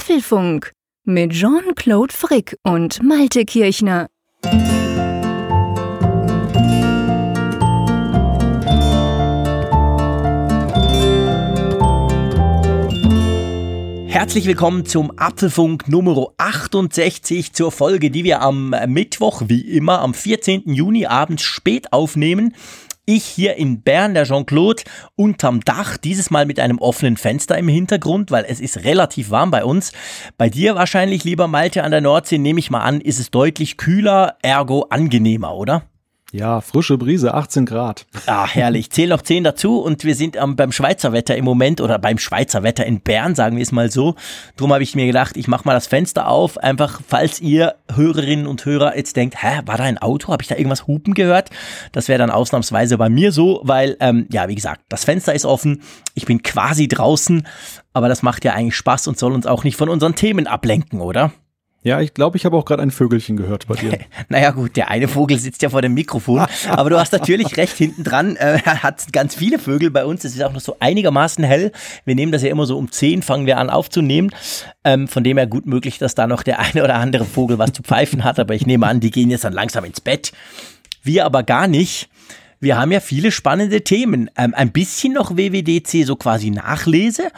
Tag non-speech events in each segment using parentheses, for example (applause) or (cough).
Apfelfunk mit Jean-Claude Frick und Malte Kirchner. Herzlich willkommen zum Apfelfunk Nummer 68 zur Folge, die wir am Mittwoch, wie immer, am 14. Juni abends spät aufnehmen. Ich hier in Bern, der Jean-Claude, unterm Dach, dieses Mal mit einem offenen Fenster im Hintergrund, weil es ist relativ warm bei uns. Bei dir wahrscheinlich, lieber Malte an der Nordsee, nehme ich mal an, ist es deutlich kühler, ergo angenehmer, oder? Ja, frische Brise, 18 Grad. Ah, herrlich. Zähl noch 10 dazu und wir sind ähm, beim Schweizer Wetter im Moment oder beim Schweizer Wetter in Bern, sagen wir es mal so. Drum habe ich mir gedacht, ich mache mal das Fenster auf, einfach falls ihr Hörerinnen und Hörer jetzt denkt, hä, war da ein Auto? Habe ich da irgendwas hupen gehört? Das wäre dann ausnahmsweise bei mir so, weil, ähm, ja, wie gesagt, das Fenster ist offen, ich bin quasi draußen, aber das macht ja eigentlich Spaß und soll uns auch nicht von unseren Themen ablenken, oder? Ja, ich glaube, ich habe auch gerade ein Vögelchen gehört bei dir. (laughs) naja gut, der eine Vogel sitzt ja vor dem Mikrofon, (laughs) aber du hast natürlich recht, hinten dran äh, (laughs) hat ganz viele Vögel bei uns. Es ist auch noch so einigermaßen hell. Wir nehmen das ja immer so um 10, fangen wir an aufzunehmen. Ähm, von dem her gut möglich, dass da noch der eine oder andere Vogel was zu pfeifen hat, aber ich nehme an, die gehen jetzt dann langsam ins Bett. Wir aber gar nicht. Wir haben ja viele spannende Themen. Ähm, ein bisschen noch WWDC, so quasi Nachlese,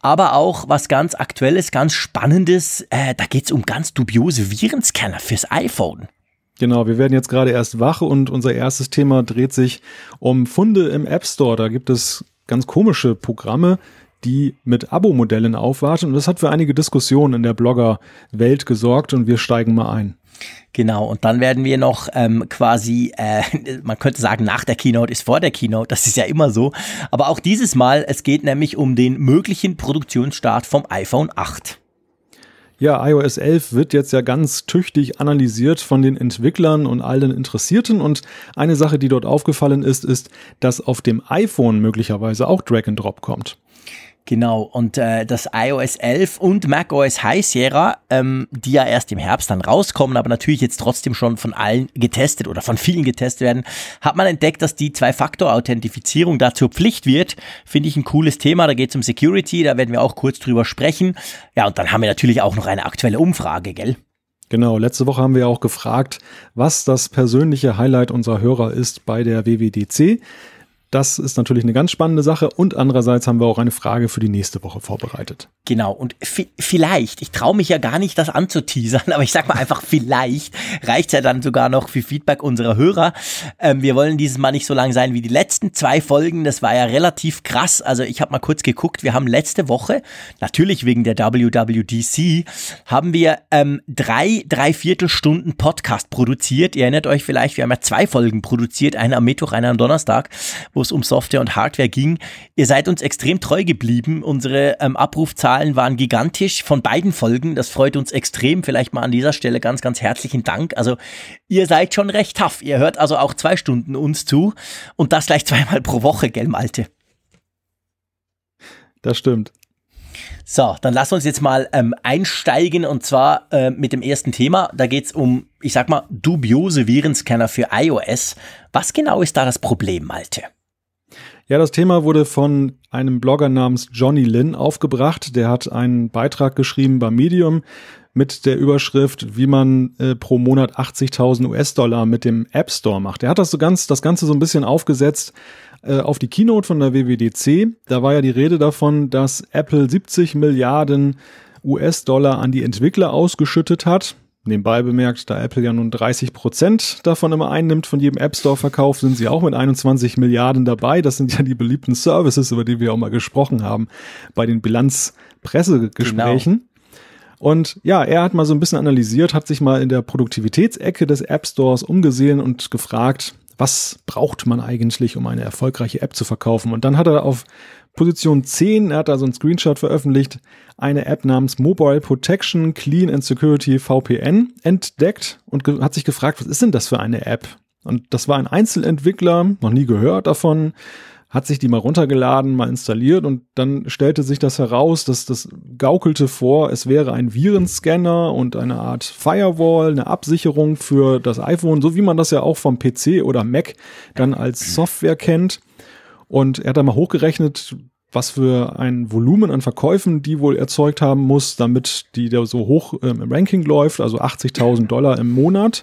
aber auch was ganz Aktuelles, ganz Spannendes. Äh, da geht's um ganz dubiose Virenscanner fürs iPhone. Genau, wir werden jetzt gerade erst wach und unser erstes Thema dreht sich um Funde im App Store. Da gibt es ganz komische Programme, die mit Abo-Modellen aufwarten. Und das hat für einige Diskussionen in der Blogger-Welt gesorgt und wir steigen mal ein. Genau, und dann werden wir noch ähm, quasi, äh, (laughs) man könnte sagen, nach der Keynote ist vor der Keynote, das ist ja immer so. Aber auch dieses Mal, es geht nämlich um den möglichen Produktionsstart vom iPhone 8. Ja, iOS 11 wird jetzt ja ganz tüchtig analysiert von den Entwicklern und allen Interessierten. Und eine Sache, die dort aufgefallen ist, ist, dass auf dem iPhone möglicherweise auch Drag and Drop kommt. Genau, und äh, das iOS 11 und macOS High Sierra, ähm, die ja erst im Herbst dann rauskommen, aber natürlich jetzt trotzdem schon von allen getestet oder von vielen getestet werden, hat man entdeckt, dass die Zwei-Faktor-Authentifizierung da zur Pflicht wird. Finde ich ein cooles Thema, da geht es um Security, da werden wir auch kurz drüber sprechen. Ja, und dann haben wir natürlich auch noch eine aktuelle Umfrage, gell? Genau, letzte Woche haben wir auch gefragt, was das persönliche Highlight unserer Hörer ist bei der WWDC. Das ist natürlich eine ganz spannende Sache und andererseits haben wir auch eine Frage für die nächste Woche vorbereitet. Genau und vielleicht, ich traue mich ja gar nicht, das anzuteasern, (laughs) aber ich sag mal einfach vielleicht reicht ja dann sogar noch für Feedback unserer Hörer. Ähm, wir wollen dieses Mal nicht so lang sein wie die letzten zwei Folgen, das war ja relativ krass. Also ich habe mal kurz geguckt, wir haben letzte Woche, natürlich wegen der WWDC, haben wir ähm, drei, drei Viertelstunden Podcast produziert. Ihr erinnert euch vielleicht, wir haben ja zwei Folgen produziert, eine am Mittwoch, eine am Donnerstag, wo wo es um Software und Hardware ging. Ihr seid uns extrem treu geblieben. Unsere ähm, Abrufzahlen waren gigantisch von beiden Folgen. Das freut uns extrem. Vielleicht mal an dieser Stelle ganz, ganz herzlichen Dank. Also ihr seid schon recht tough. Ihr hört also auch zwei Stunden uns zu und das gleich (laughs) zweimal pro Woche, gell, Malte? Das stimmt. So, dann lass uns jetzt mal ähm, einsteigen und zwar äh, mit dem ersten Thema. Da geht es um, ich sag mal, dubiose Virenscanner für iOS. Was genau ist da das Problem, Malte? Ja, das Thema wurde von einem Blogger namens Johnny Lin aufgebracht. Der hat einen Beitrag geschrieben bei Medium mit der Überschrift, wie man äh, pro Monat 80.000 US-Dollar mit dem App Store macht. Er hat das so ganz, das Ganze so ein bisschen aufgesetzt äh, auf die Keynote von der WWDC. Da war ja die Rede davon, dass Apple 70 Milliarden US-Dollar an die Entwickler ausgeschüttet hat. Nebenbei bemerkt, da Apple ja nun 30 Prozent davon immer einnimmt von jedem App Store Verkauf, sind sie auch mit 21 Milliarden dabei. Das sind ja die beliebten Services, über die wir auch mal gesprochen haben bei den Bilanzpressegesprächen. Genau. Und ja, er hat mal so ein bisschen analysiert, hat sich mal in der Produktivitätsecke des App Stores umgesehen und gefragt, was braucht man eigentlich, um eine erfolgreiche App zu verkaufen? Und dann hat er auf Position 10, er hat da so einen Screenshot veröffentlicht, eine App namens Mobile Protection Clean and Security VPN entdeckt und hat sich gefragt, was ist denn das für eine App? Und das war ein Einzelentwickler, noch nie gehört davon, hat sich die mal runtergeladen, mal installiert und dann stellte sich das heraus, dass das gaukelte vor, es wäre ein Virenscanner und eine Art Firewall, eine Absicherung für das iPhone, so wie man das ja auch vom PC oder Mac dann als Software kennt. Und er hat da mal hochgerechnet, was für ein Volumen an Verkäufen die wohl erzeugt haben muss, damit die da so hoch ähm, im Ranking läuft, also 80.000 (laughs) Dollar im Monat.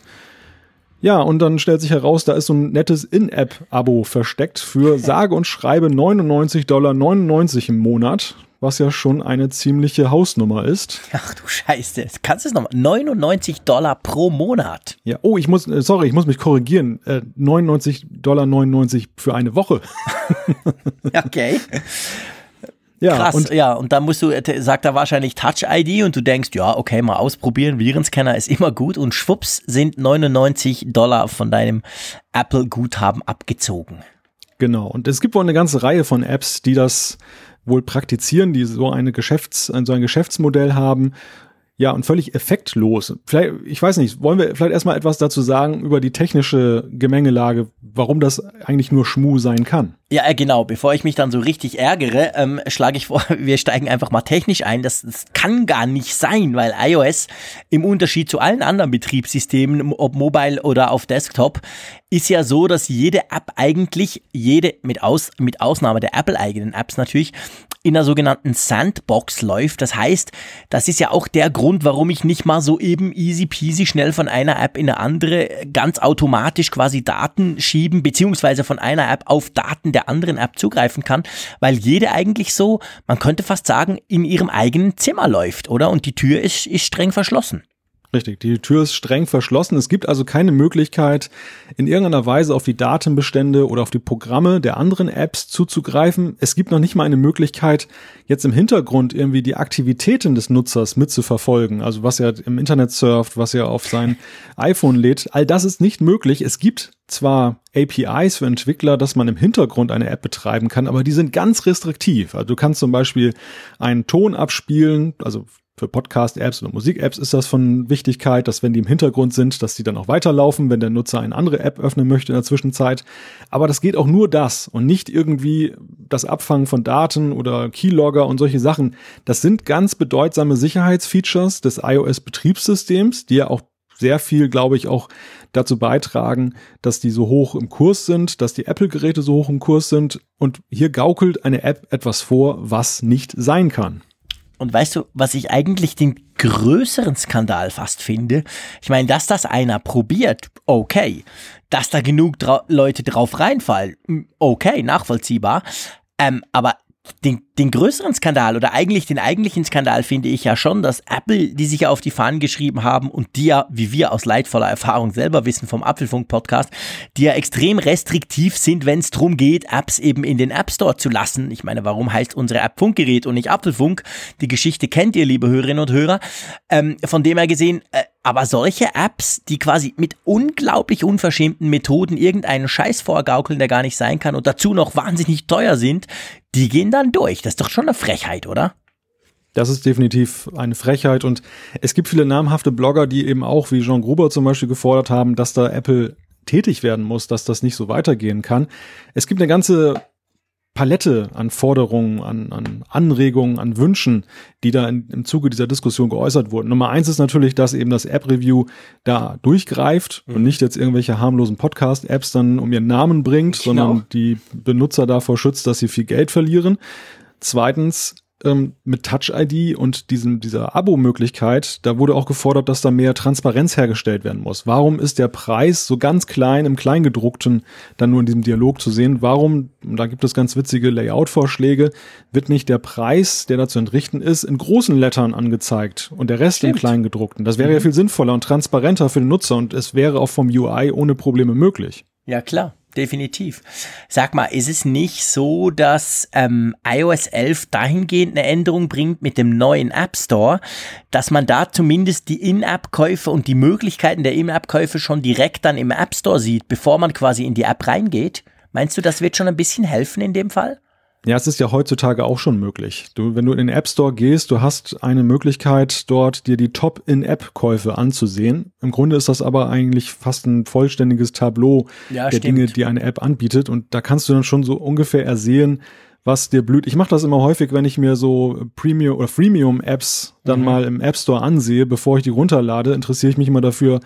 Ja, und dann stellt sich heraus, da ist so ein nettes In-App-Abo versteckt für (laughs) sage und schreibe 99 Dollar 99 im Monat, was ja schon eine ziemliche Hausnummer ist. Ach du Scheiße, kannst du es nochmal? 99 Dollar pro Monat. Ja, oh, ich muss, äh, sorry, ich muss mich korrigieren. Äh, 99 Dollar 99 für eine Woche. (laughs) okay. Ja, Krass, und ja, und dann musst du, äh, sagt er wahrscheinlich Touch-ID und du denkst, ja, okay, mal ausprobieren, Virenscanner ist immer gut und schwupps sind 99 Dollar von deinem Apple-Guthaben abgezogen. Genau. Und es gibt wohl eine ganze Reihe von Apps, die das wohl praktizieren, die so eine Geschäfts, so ein Geschäftsmodell haben. Ja, und völlig effektlos. Vielleicht, ich weiß nicht, wollen wir vielleicht erstmal etwas dazu sagen über die technische Gemengelage, warum das eigentlich nur Schmu sein kann? Ja, äh, genau. Bevor ich mich dann so richtig ärgere, ähm, schlage ich vor, (laughs) wir steigen einfach mal technisch ein. Das, das kann gar nicht sein, weil iOS im Unterschied zu allen anderen Betriebssystemen, ob mobile oder auf Desktop, ist ja so, dass jede App eigentlich, jede mit, Aus, mit Ausnahme der Apple-eigenen Apps natürlich, in der sogenannten Sandbox läuft. Das heißt, das ist ja auch der Grund, warum ich nicht mal so eben easy peasy schnell von einer App in eine andere ganz automatisch quasi Daten schieben, beziehungsweise von einer App auf Daten der anderen App zugreifen kann, weil jede eigentlich so, man könnte fast sagen, in ihrem eigenen Zimmer läuft, oder? Und die Tür ist, ist streng verschlossen. Richtig, die Tür ist streng verschlossen. Es gibt also keine Möglichkeit, in irgendeiner Weise auf die Datenbestände oder auf die Programme der anderen Apps zuzugreifen. Es gibt noch nicht mal eine Möglichkeit, jetzt im Hintergrund irgendwie die Aktivitäten des Nutzers mitzuverfolgen. Also was er im Internet surft, was er auf sein (laughs) iPhone lädt. All das ist nicht möglich. Es gibt zwar APIs für Entwickler, dass man im Hintergrund eine App betreiben kann, aber die sind ganz restriktiv. Also du kannst zum Beispiel einen Ton abspielen, also für Podcast-Apps oder Musik-Apps ist das von Wichtigkeit, dass wenn die im Hintergrund sind, dass die dann auch weiterlaufen, wenn der Nutzer eine andere App öffnen möchte in der Zwischenzeit. Aber das geht auch nur das und nicht irgendwie das Abfangen von Daten oder Keylogger und solche Sachen. Das sind ganz bedeutsame Sicherheitsfeatures des iOS-Betriebssystems, die ja auch sehr viel, glaube ich, auch dazu beitragen, dass die so hoch im Kurs sind, dass die Apple-Geräte so hoch im Kurs sind. Und hier gaukelt eine App etwas vor, was nicht sein kann. Und weißt du, was ich eigentlich den größeren Skandal fast finde? Ich meine, dass das einer probiert, okay. Dass da genug Leute drauf reinfallen, okay, nachvollziehbar. Ähm, aber den, den größeren Skandal oder eigentlich den eigentlichen Skandal finde ich ja schon, dass Apple, die sich ja auf die Fahnen geschrieben haben und die ja, wie wir aus leidvoller Erfahrung selber wissen vom Apfelfunk-Podcast, die ja extrem restriktiv sind, wenn es darum geht, Apps eben in den App Store zu lassen. Ich meine, warum heißt unsere App Funkgerät und nicht Apfelfunk? Die Geschichte kennt ihr, liebe Hörerinnen und Hörer. Ähm, von dem her gesehen, äh, aber solche Apps, die quasi mit unglaublich unverschämten Methoden irgendeinen Scheiß vorgaukeln, der gar nicht sein kann und dazu noch wahnsinnig teuer sind, die gehen dann durch. Das ist doch schon eine Frechheit, oder? Das ist definitiv eine Frechheit und es gibt viele namhafte Blogger, die eben auch, wie Jean Gruber zum Beispiel gefordert haben, dass da Apple tätig werden muss, dass das nicht so weitergehen kann. Es gibt eine ganze Palette an Forderungen, an, an Anregungen, an Wünschen, die da in, im Zuge dieser Diskussion geäußert wurden. Nummer eins ist natürlich, dass eben das App-Review da durchgreift mhm. und nicht jetzt irgendwelche harmlosen Podcast-Apps dann um ihren Namen bringt, genau. sondern die Benutzer davor schützt, dass sie viel Geld verlieren. Zweitens, ähm, mit Touch-ID und diesem, dieser Abo-Möglichkeit, da wurde auch gefordert, dass da mehr Transparenz hergestellt werden muss. Warum ist der Preis so ganz klein im Kleingedruckten dann nur in diesem Dialog zu sehen? Warum, da gibt es ganz witzige Layout-Vorschläge, wird nicht der Preis, der da zu entrichten ist, in großen Lettern angezeigt und der Rest Stimmt. im Kleingedruckten? Das wäre mhm. ja viel sinnvoller und transparenter für den Nutzer und es wäre auch vom UI ohne Probleme möglich. Ja, klar definitiv. Sag mal, ist es nicht so, dass ähm, iOS 11 dahingehend eine Änderung bringt mit dem neuen App Store, dass man da zumindest die In-App-Käufe und die Möglichkeiten der In-App-Käufe schon direkt dann im App Store sieht, bevor man quasi in die App reingeht? Meinst du, das wird schon ein bisschen helfen in dem Fall? Ja, es ist ja heutzutage auch schon möglich. Du, wenn du in den App Store gehst, du hast eine Möglichkeit, dort dir die Top-in-App-Käufe anzusehen. Im Grunde ist das aber eigentlich fast ein vollständiges Tableau ja, der stimmt. Dinge, die eine App anbietet. Und da kannst du dann schon so ungefähr ersehen, was dir blüht. Ich mache das immer häufig, wenn ich mir so Premium oder Freemium Apps dann mhm. mal im App Store ansehe, bevor ich die runterlade, interessiere ich mich immer dafür,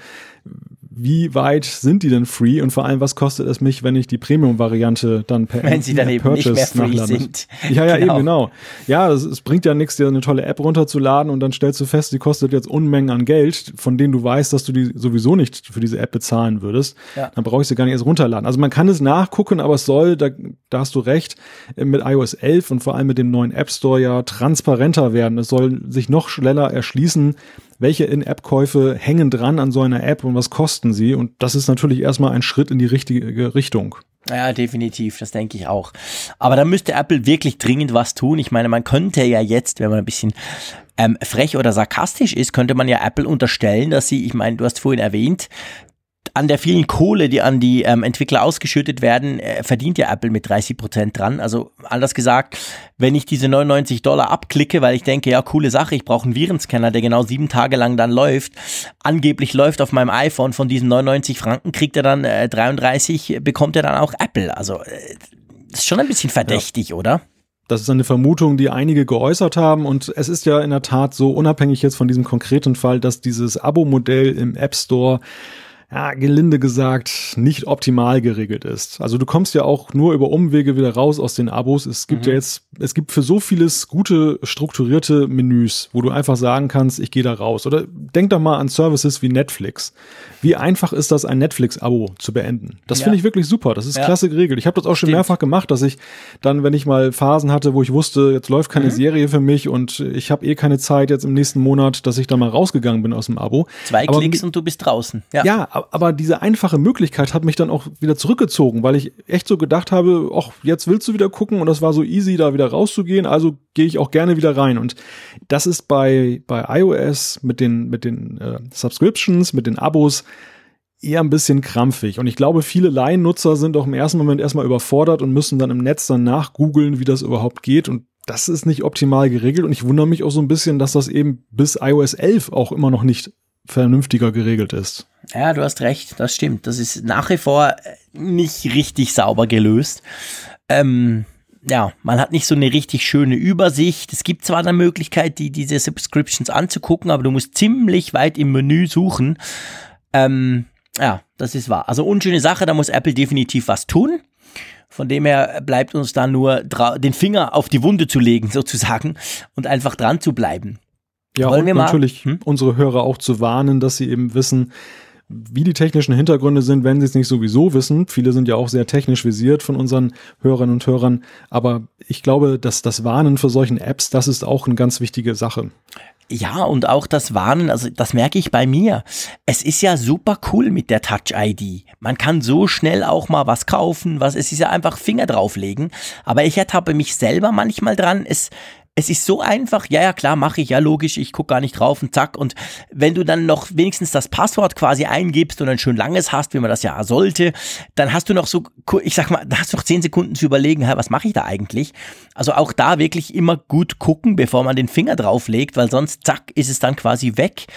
wie weit sind die denn free und vor allem, was kostet es mich, wenn ich die Premium-Variante dann per Wenn sie dann eben nicht mehr free nachlade. sind. Ja, ja, genau. eben genau. Ja, es bringt ja nichts, dir eine tolle App runterzuladen und dann stellst du fest, die kostet jetzt Unmengen an Geld, von denen du weißt, dass du die sowieso nicht für diese App bezahlen würdest. Ja. Dann brauche ich sie gar nicht erst runterladen. Also man kann es nachgucken, aber es soll, da, da hast du recht, mit iOS 11 und vor allem mit dem neuen App Store ja transparenter werden. Es soll sich noch schneller erschließen, welche In-App-Käufe hängen dran an so einer App und was kosten sie. Und das ist natürlich erstmal ein Schritt in die richtige Richtung. Ja, definitiv, das denke ich auch. Aber da müsste Apple wirklich dringend was tun. Ich meine, man könnte ja jetzt, wenn man ein bisschen ähm, frech oder sarkastisch ist, könnte man ja Apple unterstellen, dass sie, ich meine, du hast vorhin erwähnt, an der vielen Kohle, die an die ähm, Entwickler ausgeschüttet werden, äh, verdient ja Apple mit 30 Prozent dran. Also anders gesagt, wenn ich diese 99 Dollar abklicke, weil ich denke, ja, coole Sache, ich brauche einen Virenscanner, der genau sieben Tage lang dann läuft, angeblich läuft auf meinem iPhone, von diesen 99 Franken kriegt er dann äh, 33, bekommt er dann auch Apple. Also äh, ist schon ein bisschen verdächtig, ja. oder? Das ist eine Vermutung, die einige geäußert haben. Und es ist ja in der Tat so, unabhängig jetzt von diesem konkreten Fall, dass dieses Abo-Modell im App Store ja, gelinde gesagt, nicht optimal geregelt ist. Also du kommst ja auch nur über Umwege wieder raus aus den Abos. Es gibt mhm. ja jetzt, es gibt für so vieles gute, strukturierte Menüs, wo du einfach sagen kannst, ich gehe da raus. Oder denk doch mal an Services wie Netflix. Wie einfach ist das, ein Netflix-Abo zu beenden? Das ja. finde ich wirklich super. Das ist ja. klasse geregelt. Ich habe das auch schon Stimmt. mehrfach gemacht, dass ich dann, wenn ich mal Phasen hatte, wo ich wusste, jetzt läuft keine mhm. Serie für mich und ich habe eh keine Zeit jetzt im nächsten Monat, dass ich da mal rausgegangen bin aus dem Abo. Zwei Aber Klicks und du bist draußen. Ja. ja, aber diese einfache Möglichkeit hat mich dann auch wieder zurückgezogen, weil ich echt so gedacht habe, ach, jetzt willst du wieder gucken und das war so easy, da wieder rauszugehen, also gehe ich auch gerne wieder rein. Und das ist bei, bei iOS mit den, mit den äh, Subscriptions, mit den Abos eher ein bisschen krampfig. Und ich glaube, viele Laiennutzer sind auch im ersten Moment erstmal überfordert und müssen dann im Netz dann nachgoogeln, wie das überhaupt geht. Und das ist nicht optimal geregelt. Und ich wundere mich auch so ein bisschen, dass das eben bis iOS 11 auch immer noch nicht vernünftiger geregelt ist. Ja, du hast recht, das stimmt. Das ist nach wie vor nicht richtig sauber gelöst. Ähm, ja, man hat nicht so eine richtig schöne Übersicht. Es gibt zwar eine Möglichkeit, die, diese Subscriptions anzugucken, aber du musst ziemlich weit im Menü suchen. Ähm, ja, das ist wahr. Also unschöne Sache, da muss Apple definitiv was tun. Von dem her bleibt uns da nur den Finger auf die Wunde zu legen, (laughs) sozusagen, und einfach dran zu bleiben. Ja, Wollen und natürlich hm? unsere Hörer auch zu warnen, dass sie eben wissen, wie die technischen Hintergründe sind, wenn sie es nicht sowieso wissen. Viele sind ja auch sehr technisch visiert von unseren Hörerinnen und Hörern. Aber ich glaube, dass das Warnen für solchen Apps, das ist auch eine ganz wichtige Sache. Ja, und auch das Warnen, also das merke ich bei mir. Es ist ja super cool mit der Touch-ID. Man kann so schnell auch mal was kaufen, was, es ist ja einfach Finger drauflegen. Aber ich ertappe mich selber manchmal dran, es, es ist so einfach, ja, ja, klar, mache ich, ja, logisch, ich gucke gar nicht drauf und zack. Und wenn du dann noch wenigstens das Passwort quasi eingibst und ein schön langes hast, wie man das ja sollte, dann hast du noch so, ich sag mal, da hast du noch zehn Sekunden zu überlegen, was mache ich da eigentlich? Also auch da wirklich immer gut gucken, bevor man den Finger drauflegt, weil sonst, zack, ist es dann quasi weg.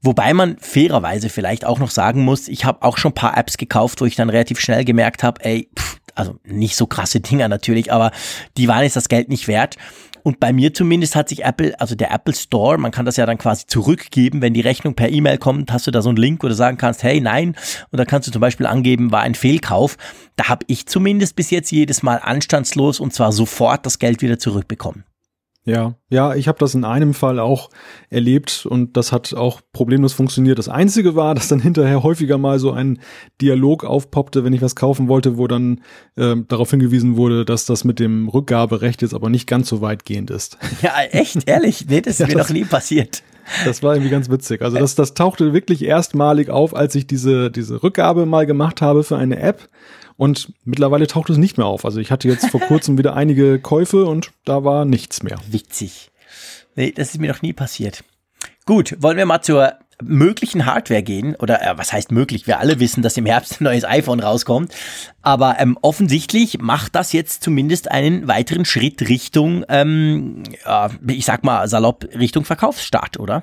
Wobei man fairerweise vielleicht auch noch sagen muss, ich habe auch schon ein paar Apps gekauft, wo ich dann relativ schnell gemerkt habe, ey, pff, also nicht so krasse Dinger natürlich, aber die waren jetzt das Geld nicht wert. Und bei mir zumindest hat sich Apple, also der Apple Store, man kann das ja dann quasi zurückgeben, wenn die Rechnung per E-Mail kommt, hast du da so einen Link, du sagen kannst, hey, nein. Und dann kannst du zum Beispiel angeben, war ein Fehlkauf. Da habe ich zumindest bis jetzt jedes Mal anstandslos und zwar sofort das Geld wieder zurückbekommen. Ja, ja, ich habe das in einem Fall auch erlebt und das hat auch problemlos funktioniert. Das Einzige war, (laughs) dass dann hinterher häufiger mal so ein Dialog aufpoppte, wenn ich was kaufen wollte, wo dann äh, darauf hingewiesen wurde, dass das mit dem Rückgaberecht jetzt aber nicht ganz so weitgehend ist. (laughs) Ja, echt, ehrlich, nee, das ist ja, mir das, noch nie passiert. Das war irgendwie ganz witzig. Also das, das tauchte wirklich erstmalig auf, als ich diese, diese Rückgabe mal gemacht habe für eine App und mittlerweile taucht es nicht mehr auf. Also ich hatte jetzt vor (laughs) kurzem wieder einige Käufe und da war nichts mehr. Witzig. Nee, das ist mir noch nie passiert. Gut, wollen wir mal zur möglichen Hardware gehen, oder äh, was heißt möglich? Wir alle wissen, dass im Herbst ein neues iPhone rauskommt, aber ähm, offensichtlich macht das jetzt zumindest einen weiteren Schritt Richtung, ähm, äh, ich sag mal salopp, Richtung Verkaufsstart, oder?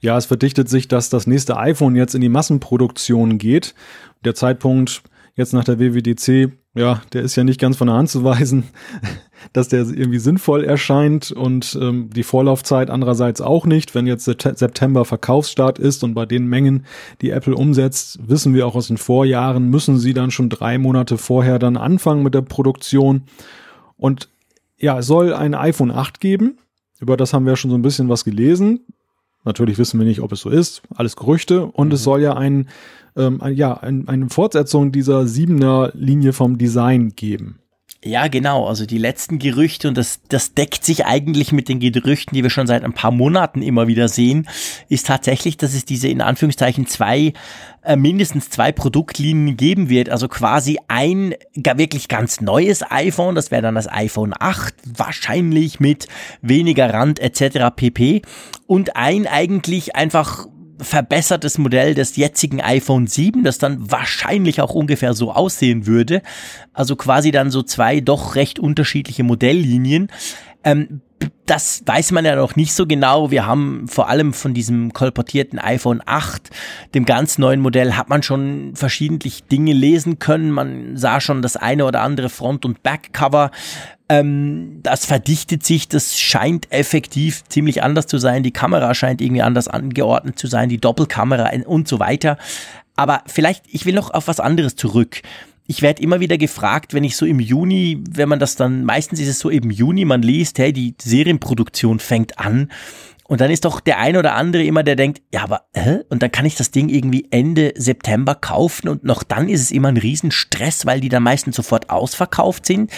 Ja, es verdichtet sich, dass das nächste iPhone jetzt in die Massenproduktion geht. Der Zeitpunkt jetzt nach der WWDC, ja, der ist ja nicht ganz von der Hand zu weisen. (laughs) dass der irgendwie sinnvoll erscheint und ähm, die Vorlaufzeit andererseits auch nicht. Wenn jetzt September Verkaufsstart ist und bei den Mengen, die Apple umsetzt, wissen wir auch aus den Vorjahren, müssen sie dann schon drei Monate vorher dann anfangen mit der Produktion. Und ja, es soll ein iPhone 8 geben. Über das haben wir schon so ein bisschen was gelesen. Natürlich wissen wir nicht, ob es so ist. Alles Gerüchte. Und mhm. es soll ja ein, ähm, ja, ein, eine Fortsetzung dieser siebener Linie vom Design geben. Ja, genau. Also die letzten Gerüchte, und das, das deckt sich eigentlich mit den Gerüchten, die wir schon seit ein paar Monaten immer wieder sehen, ist tatsächlich, dass es diese in Anführungszeichen zwei, äh, mindestens zwei Produktlinien geben wird. Also quasi ein wirklich ganz neues iPhone, das wäre dann das iPhone 8, wahrscheinlich mit weniger Rand etc. pp. Und ein eigentlich einfach verbessertes Modell des jetzigen iPhone 7, das dann wahrscheinlich auch ungefähr so aussehen würde. Also quasi dann so zwei doch recht unterschiedliche Modelllinien. Ähm, das weiß man ja noch nicht so genau. Wir haben vor allem von diesem kolportierten iPhone 8, dem ganz neuen Modell, hat man schon verschiedentlich Dinge lesen können. Man sah schon das eine oder andere Front- und Backcover. Ähm, das verdichtet sich, das scheint effektiv ziemlich anders zu sein. Die Kamera scheint irgendwie anders angeordnet zu sein, die Doppelkamera und so weiter. Aber vielleicht, ich will noch auf was anderes zurück ich werde immer wieder gefragt, wenn ich so im Juni, wenn man das dann, meistens ist es so im Juni, man liest, hey, die Serienproduktion fängt an. Und dann ist doch der ein oder andere immer, der denkt, ja, aber, hä? Und dann kann ich das Ding irgendwie Ende September kaufen und noch dann ist es immer ein Riesenstress, weil die dann meistens sofort ausverkauft sind.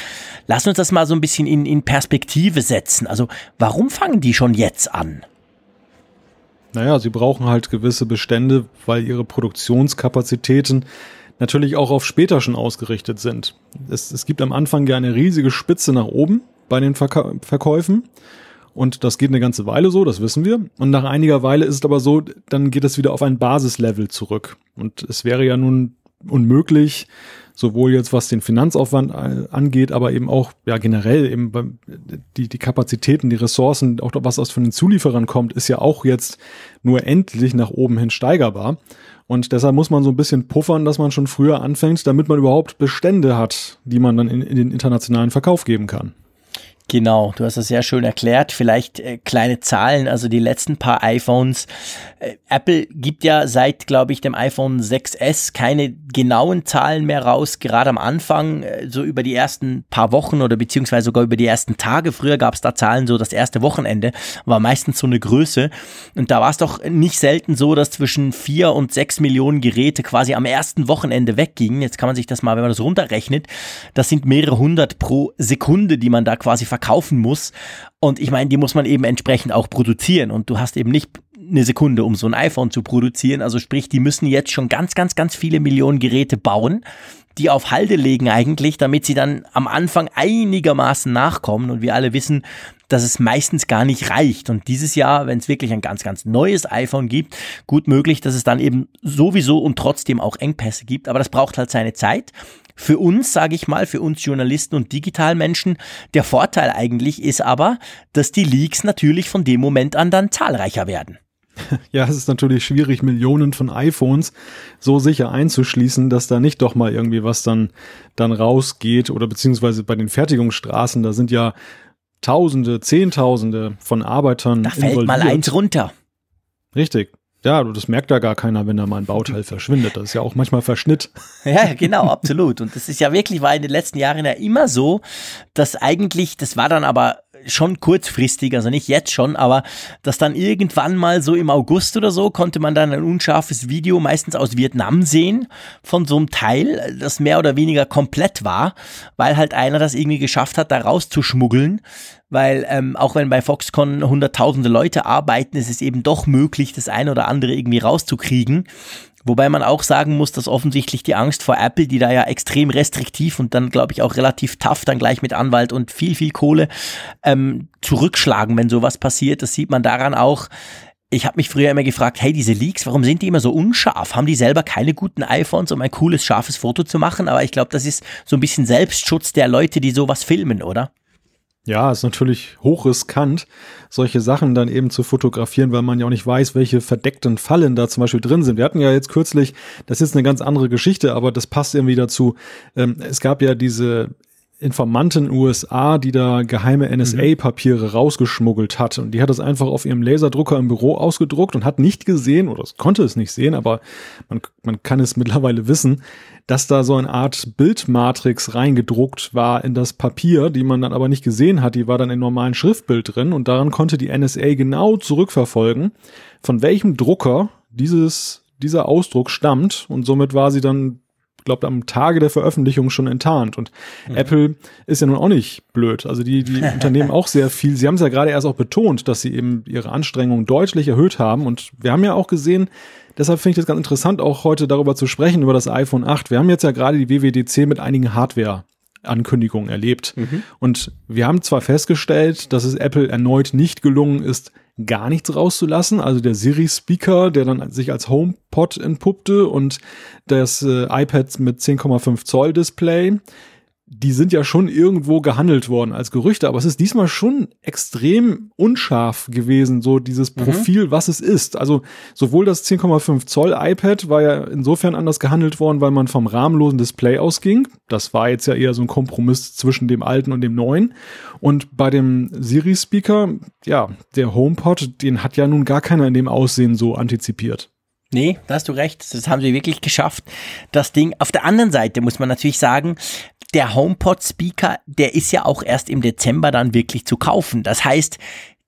Lass uns das mal so ein bisschen in, in Perspektive setzen. Also, warum fangen die schon jetzt an? Naja, sie brauchen halt gewisse Bestände, weil ihre Produktionskapazitäten natürlich auch auf später schon ausgerichtet sind. Es, es gibt am Anfang ja eine riesige Spitze nach oben bei den Verka Verkäufen. Und das geht eine ganze Weile so, das wissen wir. Und nach einiger Weile ist es aber so, dann geht es wieder auf ein Basislevel zurück. Und es wäre ja nun unmöglich, sowohl jetzt was den Finanzaufwand angeht, aber eben auch ja generell eben die die Kapazitäten, die Ressourcen, auch was aus von den Zulieferern kommt, ist ja auch jetzt nur endlich nach oben hin steigerbar. Und deshalb muss man so ein bisschen puffern, dass man schon früher anfängt, damit man überhaupt Bestände hat, die man dann in, in den internationalen Verkauf geben kann. Genau, du hast das sehr schön erklärt. Vielleicht äh, kleine Zahlen, also die letzten paar iPhones. Äh, Apple gibt ja seit, glaube ich, dem iPhone 6S keine genauen Zahlen mehr raus. Gerade am Anfang, äh, so über die ersten paar Wochen oder beziehungsweise sogar über die ersten Tage. Früher gab es da Zahlen, so das erste Wochenende war meistens so eine Größe. Und da war es doch nicht selten so, dass zwischen vier und sechs Millionen Geräte quasi am ersten Wochenende weggingen. Jetzt kann man sich das mal, wenn man das runterrechnet, das sind mehrere hundert pro Sekunde, die man da quasi verkaufen muss. Und ich meine, die muss man eben entsprechend auch produzieren. Und du hast eben nicht eine Sekunde, um so ein iPhone zu produzieren. Also sprich, die müssen jetzt schon ganz, ganz, ganz viele Millionen Geräte bauen, die auf Halde legen eigentlich, damit sie dann am Anfang einigermaßen nachkommen. Und wir alle wissen, dass es meistens gar nicht reicht. Und dieses Jahr, wenn es wirklich ein ganz, ganz neues iPhone gibt, gut möglich, dass es dann eben sowieso und trotzdem auch Engpässe gibt. Aber das braucht halt seine Zeit. Für uns, sage ich mal, für uns Journalisten und Digitalmenschen, der Vorteil eigentlich ist aber, dass die Leaks natürlich von dem Moment an dann zahlreicher werden. (laughs) Ja, es ist natürlich schwierig, Millionen von iPhones so sicher einzuschließen, dass da nicht doch mal irgendwie was dann, dann rausgeht oder beziehungsweise bei den Fertigungsstraßen, da sind ja Tausende, Zehntausende von Arbeitern. Da fällt involviert. mal eins runter. Richtig. Ja, das merkt ja gar keiner, wenn da mal ein Bauteil (laughs) verschwindet. Das ist ja auch manchmal Verschnitt. (laughs) Ja, genau, absolut. Und das ist ja wirklich, war in den letzten Jahren ja immer so, dass eigentlich, das war dann aber schon kurzfristig, also nicht jetzt schon, aber dass dann irgendwann mal so im August oder so konnte man dann ein unscharfes Video meistens aus Vietnam sehen von so einem Teil, das mehr oder weniger komplett war, weil halt einer das irgendwie geschafft hat, da rauszuschmuggeln, weil ähm, auch wenn bei Foxconn hunderttausende Leute arbeiten, ist es eben doch möglich, das eine oder andere irgendwie rauszukriegen. Wobei man auch sagen muss, dass offensichtlich die Angst vor Apple, die da ja extrem restriktiv und dann glaube ich auch relativ tough, dann gleich mit Anwalt und viel, viel Kohle ähm, zurückschlagen, wenn sowas passiert. Das sieht man daran auch. Ich habe mich früher immer gefragt, hey, diese Leaks, warum sind die immer so unscharf? Haben die selber keine guten iPhones, um ein cooles, scharfes Foto zu machen? Aber ich glaube, das ist so ein bisschen Selbstschutz der Leute, die sowas filmen, oder? Ja, ist natürlich hochriskant, solche Sachen dann eben zu fotografieren, weil man ja auch nicht weiß, welche verdeckten Fallen da zum Beispiel drin sind. Wir hatten ja jetzt kürzlich, das ist eine ganz andere Geschichte, aber das passt irgendwie dazu. Ähm, es gab ja diese Informantin USA, die da geheime NSA-Papiere rausgeschmuggelt hat. Und die hat das einfach auf ihrem Laserdrucker im Büro ausgedruckt und hat nicht gesehen, oder konnte es nicht sehen, aber man, man kann es (laughs) mittlerweile wissen, dass da so eine Art Bildmatrix reingedruckt war in das Papier, die man dann aber nicht gesehen hat. Die war dann in normalen Schriftbild drin und daran konnte die NSA genau zurückverfolgen, von welchem Drucker dieses dieser Ausdruck stammt und somit war sie dann glaube am Tage der Veröffentlichung schon enttarnt. Und mhm. Apple ist ja nun auch nicht blöd. Also die, die (laughs) Unternehmen auch sehr viel. Sie haben es ja gerade erst auch betont, dass sie eben ihre Anstrengungen deutlich erhöht haben. Und wir haben ja auch gesehen, deshalb finde ich das ganz interessant, auch heute darüber zu sprechen, über das iPhone 8. Wir haben jetzt ja gerade die WWDC mit einigen Hardware Ankündigungen erlebt. Mhm. Und wir haben zwar festgestellt, dass es Apple erneut nicht gelungen ist, gar nichts rauszulassen. Also der Siri-Speaker, der dann sich als HomePod entpuppte und das äh, iPad mit 10,5 Zoll Display die sind ja schon irgendwo gehandelt worden als Gerüchte, aber es ist diesmal schon extrem unscharf gewesen, so dieses mhm. Profil, mhm. was es ist. Also sowohl das 10,5 Zoll iPad war ja insofern anders gehandelt worden, weil man vom rahmenlosen Display ausging. Das war jetzt ja eher so ein Kompromiss zwischen dem alten und dem neuen. Und bei dem Siri-Speaker, ja, der HomePod, den hat ja nun gar keiner in dem Aussehen so antizipiert. Nee, da hast du recht. Das haben sie wirklich geschafft. Das Ding. Auf der anderen Seite muss man natürlich sagen, der HomePod-Speaker, der ist ja auch erst im Dezember dann wirklich zu kaufen. Das heißt,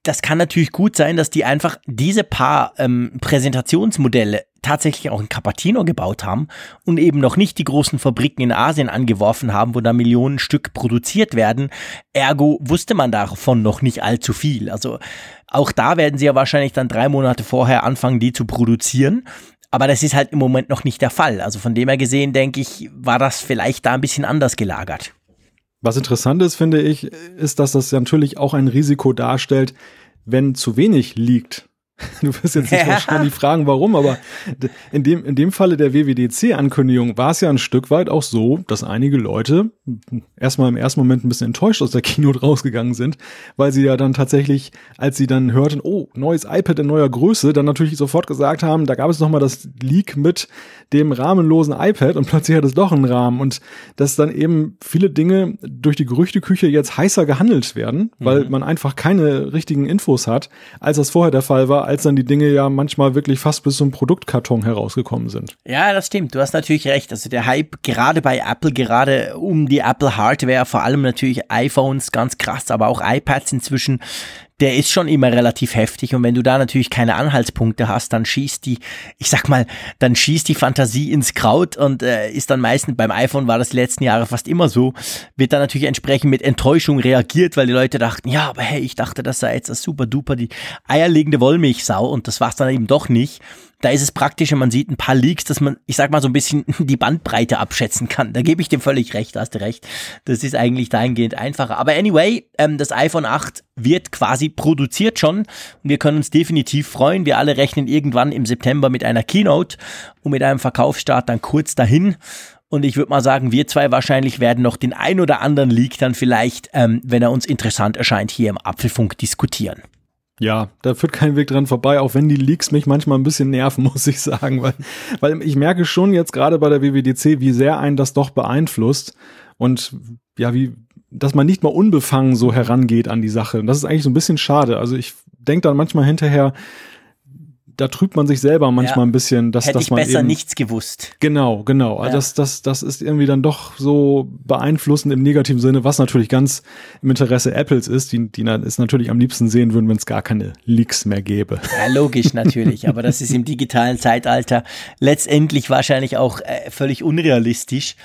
das kann natürlich gut sein, dass die einfach diese paar ähm, Präsentationsmodelle tatsächlich auch in Capatino gebaut haben und eben noch nicht die großen Fabriken in Asien angeworfen haben, wo da Millionen Stück produziert werden. Ergo wusste man davon noch nicht allzu viel. Also auch da werden sie ja wahrscheinlich dann drei Monate vorher anfangen, die zu produzieren. Aber das ist halt im Moment noch nicht der Fall. Also von dem her gesehen, denke ich, war das vielleicht da ein bisschen anders gelagert. Was interessant ist, finde ich, ist, dass das natürlich auch ein Risiko darstellt, wenn zu wenig liegt. (laughs) Du wirst jetzt nicht ja. wahrscheinlich fragen, warum, aber in dem, in dem Falle der WWDC-Ankündigung war es ja ein Stück weit auch so, dass einige Leute erstmal im ersten Moment ein bisschen enttäuscht aus der Keynote rausgegangen sind, weil sie ja dann tatsächlich, als sie dann hörten, oh, neues iPad in neuer Größe, dann natürlich sofort gesagt haben, da gab es nochmal das Leak mit dem rahmenlosen iPad und plötzlich hat es doch einen Rahmen und dass dann eben viele Dinge durch die Gerüchteküche jetzt heißer gehandelt werden, weil mhm. man einfach keine richtigen Infos hat, als das vorher der Fall war, als dann die Dinge ja manchmal wirklich fast bis zum Produktkarton herausgekommen sind. Ja, das stimmt. Du hast natürlich recht. Also der Hype gerade bei Apple, gerade um die Apple Hardware, vor allem natürlich iPhones, ganz krass, aber auch iPads inzwischen der ist schon immer relativ heftig. Und wenn du da natürlich keine Anhaltspunkte hast, dann schießt die, ich sag mal, dann schießt die Fantasie ins Kraut und äh, ist dann meistens, beim iPhone war das die letzten Jahre fast immer so, wird dann natürlich entsprechend mit Enttäuschung reagiert, weil die Leute dachten, ja, aber hey, ich dachte, das sei jetzt das super duper, die eierlegende Wollmilchsau und das war's dann eben doch nicht da ist es praktisch, wenn man sieht ein paar Leaks, dass man, ich sag mal, so ein bisschen (laughs) die Bandbreite abschätzen kann. Da gebe ich dem völlig recht, hast du recht. Das ist eigentlich dahingehend einfacher. Aber anyway, ähm, das iPhone 8 wird quasi produziert schon wir können uns definitiv freuen. Wir alle rechnen irgendwann im September mit einer Keynote und mit einem Verkaufsstart dann kurz dahin. Und ich würde mal sagen, wir zwei wahrscheinlich werden noch den ein oder anderen Leak dann vielleicht, ähm, wenn er uns interessant erscheint, hier im Apfelfunk diskutieren. Ja, da führt kein Weg dran vorbei, auch wenn die Leaks mich manchmal ein bisschen nerven, (laughs) muss ich sagen, weil, weil ich merke schon jetzt gerade bei der WWDC, wie sehr einen das doch beeinflusst und ja, wie, dass man nicht mal unbefangen so herangeht an die Sache. Und das ist eigentlich so ein bisschen schade. Also ich denke dann manchmal hinterher, da trübt man sich selber manchmal ja. ein bisschen, dass, Hätte dass man ich besser eben, nichts gewusst. Genau, genau. Also ja. das, das, das ist irgendwie dann doch so beeinflussend im negativen Sinne, was natürlich ganz im Interesse Apples ist, die, die es natürlich am liebsten sehen würden, wenn es gar keine Leaks mehr gäbe. Ja, logisch natürlich, aber das ist im digitalen Zeitalter letztendlich wahrscheinlich auch äh, völlig unrealistisch.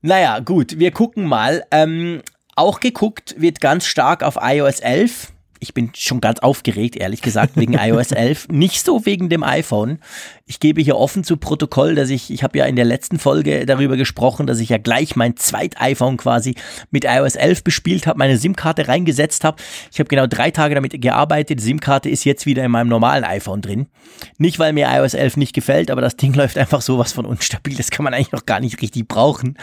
Naja, gut, wir gucken mal. Ähm, auch geguckt wird ganz stark auf iOS 11 ich bin schon ganz aufgeregt, ehrlich gesagt, wegen (laughs) iOS 11. Nicht so wegen dem iPhone. Ich gebe hier offen zu Protokoll, dass ich, ich habe ja in der letzten Folge darüber gesprochen, dass ich ja gleich mein zweit iPhone quasi mit iOS 11 bespielt habe, meine SIM-Karte reingesetzt habe. Ich habe genau drei Tage damit gearbeitet. Die SIM-Karte ist jetzt wieder in meinem normalen iPhone drin. Nicht, weil mir iOS 11 nicht gefällt, aber das Ding (laughs) läuft einfach sowas von unstabil. Das kann man eigentlich noch gar nicht richtig brauchen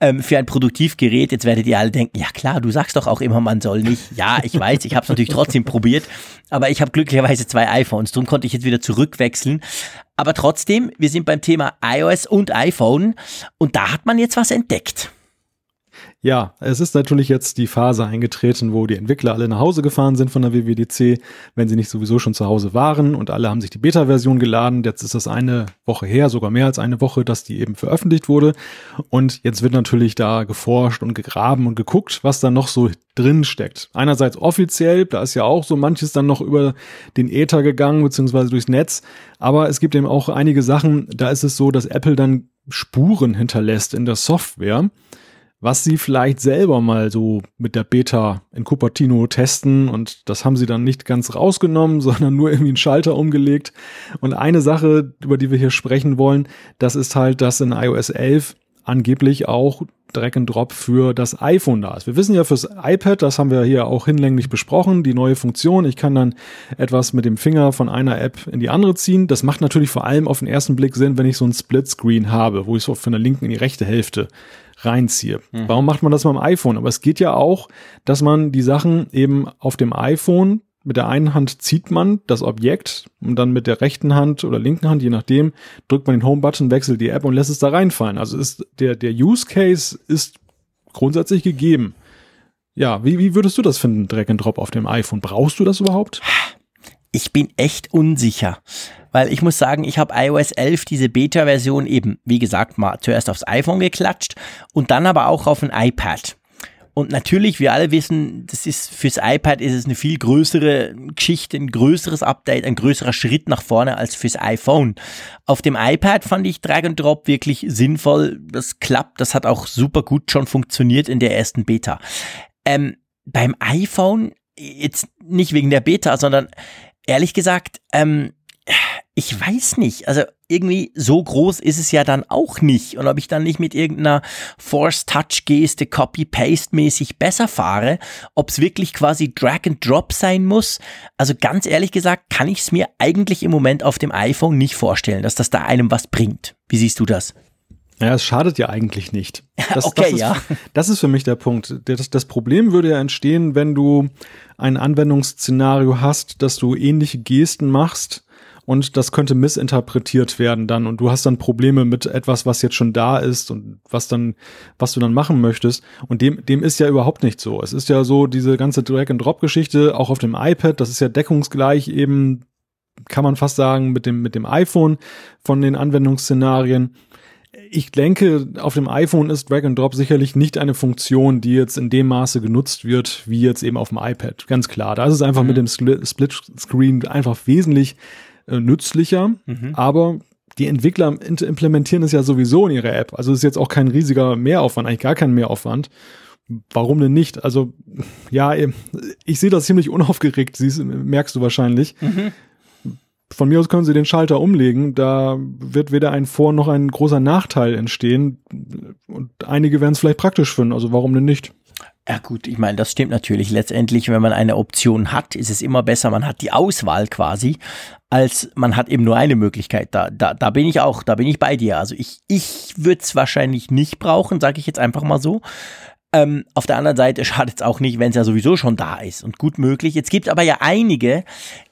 ähm, für ein Produktivgerät. Jetzt werdet ihr alle denken, ja klar, du sagst doch auch immer, man soll nicht. Ja, ich weiß, ich habe es natürlich trotzdem probiert, aber ich habe glücklicherweise zwei iPhones, darum konnte ich jetzt wieder zurückwechseln. Aber trotzdem, wir sind beim Thema iOS und iPhone und da hat man jetzt was entdeckt. Ja, es ist natürlich jetzt die Phase eingetreten, wo die Entwickler alle nach Hause gefahren sind von der WWDC, wenn sie nicht sowieso schon zu Hause waren und alle haben sich die Beta-Version geladen. Jetzt ist das eine Woche her, sogar mehr als eine Woche, dass die eben veröffentlicht wurde. Und jetzt wird natürlich da geforscht und gegraben und geguckt, was da noch so drin steckt. Einerseits offiziell, da ist ja auch so manches dann noch über den Ether gegangen, beziehungsweise durchs Netz. Aber es gibt eben auch einige Sachen, da ist es so, dass Apple dann Spuren hinterlässt in der Software was sie vielleicht selber mal so mit der Beta in Cupertino testen und das haben sie dann nicht ganz rausgenommen, (laughs) sondern nur irgendwie einen Schalter umgelegt. Und eine Sache, über die wir hier sprechen wollen, das ist halt, dass in iOS 11 angeblich auch Drag and Drop für das iPhone da ist. Wir wissen ja fürs iPad, das haben wir hier auch hinlänglich besprochen, die neue Funktion. Ich kann dann etwas mit dem Finger von einer App in die andere ziehen. Das macht natürlich vor allem auf den ersten Blick Sinn, wenn ich so ein Split-Screen habe, wo ich so von der linken in die rechte Hälfte reinziehe. Mhm. Warum macht man das beim iPhone? Aber es geht ja auch, dass man die Sachen eben auf dem iPhone mit der einen Hand zieht man das Objekt und dann mit der rechten Hand oder linken Hand, je nachdem, drückt man den Home-Button, wechselt die App und lässt es da reinfallen. Also ist der, der Use Case ist grundsätzlich gegeben. Ja, wie, wie würdest du das finden, Drag and Drop auf dem iPhone? Brauchst du das überhaupt? Ich bin echt unsicher, weil ich muss sagen, ich habe iOS 11 diese Beta-Version eben, wie gesagt, mal zuerst aufs iPhone geklatscht und dann aber auch auf ein iPad. Und natürlich, wir alle wissen, das ist fürs iPad ist es eine viel größere Geschichte, ein größeres Update, ein größerer Schritt nach vorne als fürs iPhone. Auf dem iPad fand ich Drag and Drop wirklich sinnvoll. Das klappt, das hat auch super gut schon funktioniert in der ersten Beta. Ähm, beim iPhone, jetzt nicht wegen der Beta, sondern ehrlich gesagt, ähm, ich weiß nicht. Also irgendwie so groß ist es ja dann auch nicht. Und ob ich dann nicht mit irgendeiner Force-Touch-Geste Copy-Paste-mäßig besser fahre, ob es wirklich quasi Drag-and-Drop sein muss. Also ganz ehrlich gesagt, kann ich es mir eigentlich im Moment auf dem iPhone nicht vorstellen, dass das da einem was bringt. Wie siehst du das? Ja, es schadet ja eigentlich nicht. (laughs) Das, okay, das ist, ja. (laughs) Das ist für mich der Punkt. Das, das Problem würde ja entstehen, wenn du ein Anwendungsszenario hast, dass du ähnliche Gesten machst, und das könnte missinterpretiert werden dann und du hast dann Probleme mit etwas, was jetzt schon da ist und was dann, was du dann machen möchtest. Und dem, dem ist ja überhaupt nicht so. Es ist ja so, diese ganze Drag-and-Drop-Geschichte, auch auf dem iPad, das ist ja deckungsgleich eben, kann man fast sagen, mit dem, mit dem iPhone von den Anwendungsszenarien ich denke, auf dem iPhone ist Drag and Drop sicherlich nicht eine Funktion, die jetzt in dem Maße genutzt wird, wie jetzt eben auf dem iPad. Ganz klar. Da ist es einfach mhm. mit dem Split Screen einfach wesentlich äh, nützlicher, mhm. aber die Entwickler implementieren es ja sowieso in ihrer App. Also es ist jetzt auch kein riesiger Mehraufwand, eigentlich gar kein Mehraufwand. Warum denn nicht? Also, ja, ich sehe das ziemlich unaufgeregt, merkst du wahrscheinlich. Mhm. Von mir aus können sie den Schalter umlegen, da wird weder ein Vor- noch ein großer Nachteil entstehen. Und einige werden es vielleicht praktisch finden, also warum denn nicht? Ja gut, ich meine, das stimmt natürlich. Letztendlich, wenn man eine Option hat, ist es immer besser, man hat die Auswahl quasi, als man hat eben nur eine Möglichkeit. Da, da, da bin ich auch, da bin ich bei dir. Also ich, ich würde es wahrscheinlich nicht brauchen, sage ich jetzt einfach mal so. Ähm, auf der anderen Seite schadet es auch nicht, wenn es ja sowieso schon da ist und gut möglich. Jetzt gibt aber ja einige,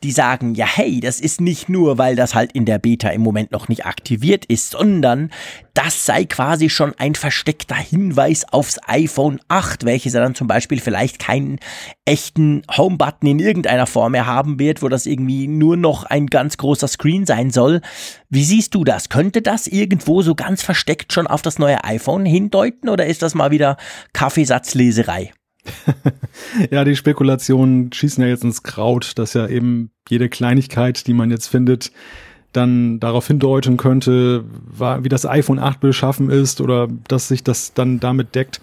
die sagen, ja hey, das ist nicht nur, weil das halt in der Beta im Moment noch nicht aktiviert ist, sondern das sei quasi schon ein versteckter Hinweis aufs iPhone 8, welches ja dann zum Beispiel vielleicht keinen echten Home-Button in irgendeiner Form mehr haben wird, wo das irgendwie nur noch ein ganz großer Screen sein soll. Wie siehst du das? Könnte das irgendwo so ganz versteckt schon auf das neue iPhone hindeuten oder ist das mal wieder Kaffeesatzleserei? (laughs) ja, die Spekulationen schießen ja jetzt ins Kraut, dass ja eben jede Kleinigkeit, die man jetzt findet, dann darauf hindeuten könnte, wie das iPhone 8 beschaffen ist oder dass sich das dann damit deckt.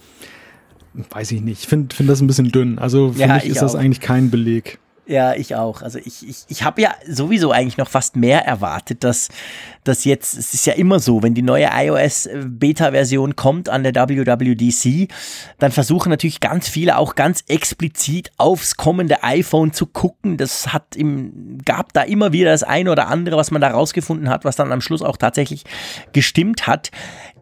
Weiß ich nicht. Ich finde find das ein bisschen dünn. Also für ja, mich ist auch. das eigentlich kein Beleg. Ja, ich auch. Also ich, ich, ich habe ja sowieso eigentlich noch fast mehr erwartet, dass, dass jetzt, es ist ja immer so, wenn die neue iOS-Beta-Version kommt an der WWDC, dann versuchen natürlich ganz viele auch ganz explizit aufs kommende iPhone zu gucken. Das hat im, gab da immer wieder das eine oder andere, was man da rausgefunden hat, was dann am Schluss auch tatsächlich gestimmt hat.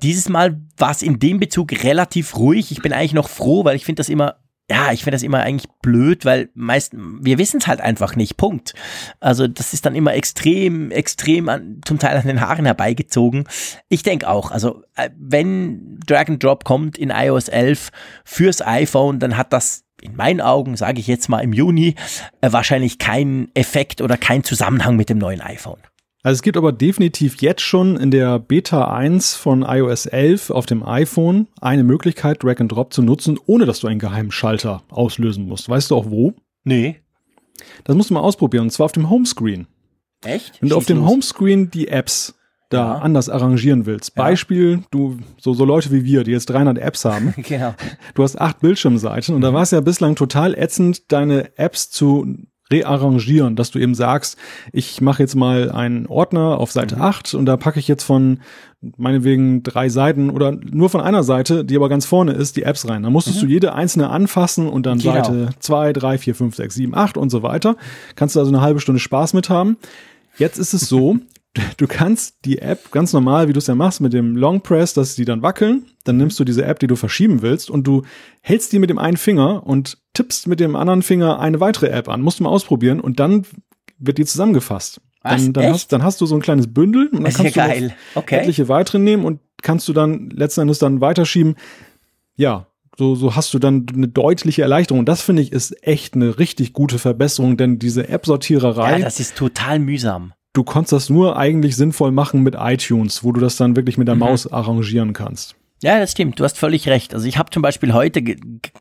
Dieses Mal war es in dem Bezug relativ ruhig. Ich bin eigentlich noch froh, weil ich finde das immer ja, ich finde das immer eigentlich blöd, weil meist, wir wissen es halt einfach nicht. Punkt. Also das ist dann immer extrem, extrem an, zum Teil an den Haaren herbeigezogen. Ich denke auch, also äh, wenn Drag and Drop kommt in iOS 11 fürs iPhone, dann hat das in meinen Augen, sage ich jetzt mal im Juni, äh, wahrscheinlich keinen Effekt oder keinen Zusammenhang mit dem neuen iPhone. Also es gibt aber definitiv jetzt schon in der Beta 1 von iOS 11 auf dem iPhone eine Möglichkeit, Drag and Drop zu nutzen, ohne dass du einen geheimen Schalter auslösen musst. Weißt du auch wo? Nee. Das musst du mal ausprobieren, und zwar auf dem Homescreen. Echt? Wenn du auf dem Homescreen die Apps da Ja. anders arrangieren willst. Ja. Beispiel, du, so, so Leute wie wir, die jetzt 300 Apps haben. (laughs) Genau. Du hast acht Bildschirmseiten und da war es ja bislang total ätzend, deine Apps zu rearrangieren, dass du eben sagst, ich mache jetzt mal einen Ordner auf Seite 8 und da packe ich jetzt von meinetwegen drei Seiten oder nur von einer Seite, die aber ganz vorne ist, die Apps rein. Da musstest du jede einzelne anfassen und dann Genau. Seite 2, 3, 4, 5, 6, 7, 8 und so weiter. Kannst du also eine halbe Stunde Spaß mit haben. Jetzt ist es so, (laughs) du kannst die App ganz normal, wie du es ja machst, mit dem Long Press, dass die dann wackeln. Dann nimmst du diese App, die du verschieben willst, und du hältst die mit dem einen Finger und tippst mit dem anderen Finger eine weitere App an. Musst du mal ausprobieren und dann wird die zusammengefasst. Was? Dann, dann, hast, dann hast du so ein kleines Bündel und dann Das ist ja kannst du. Okay. etliche weitere nehmen und kannst du dann letzten Endes dann weiterschieben. Ja, so, so hast du dann eine deutliche Erleichterung. Und das finde ich ist echt eine richtig gute Verbesserung, denn diese App-Sortiererei Ja, das ist total mühsam. Du konntest das nur eigentlich sinnvoll machen mit iTunes, wo du das dann wirklich mit der Mhm. Maus arrangieren kannst. Ja, das stimmt. Du hast völlig recht. Also ich habe zum Beispiel heute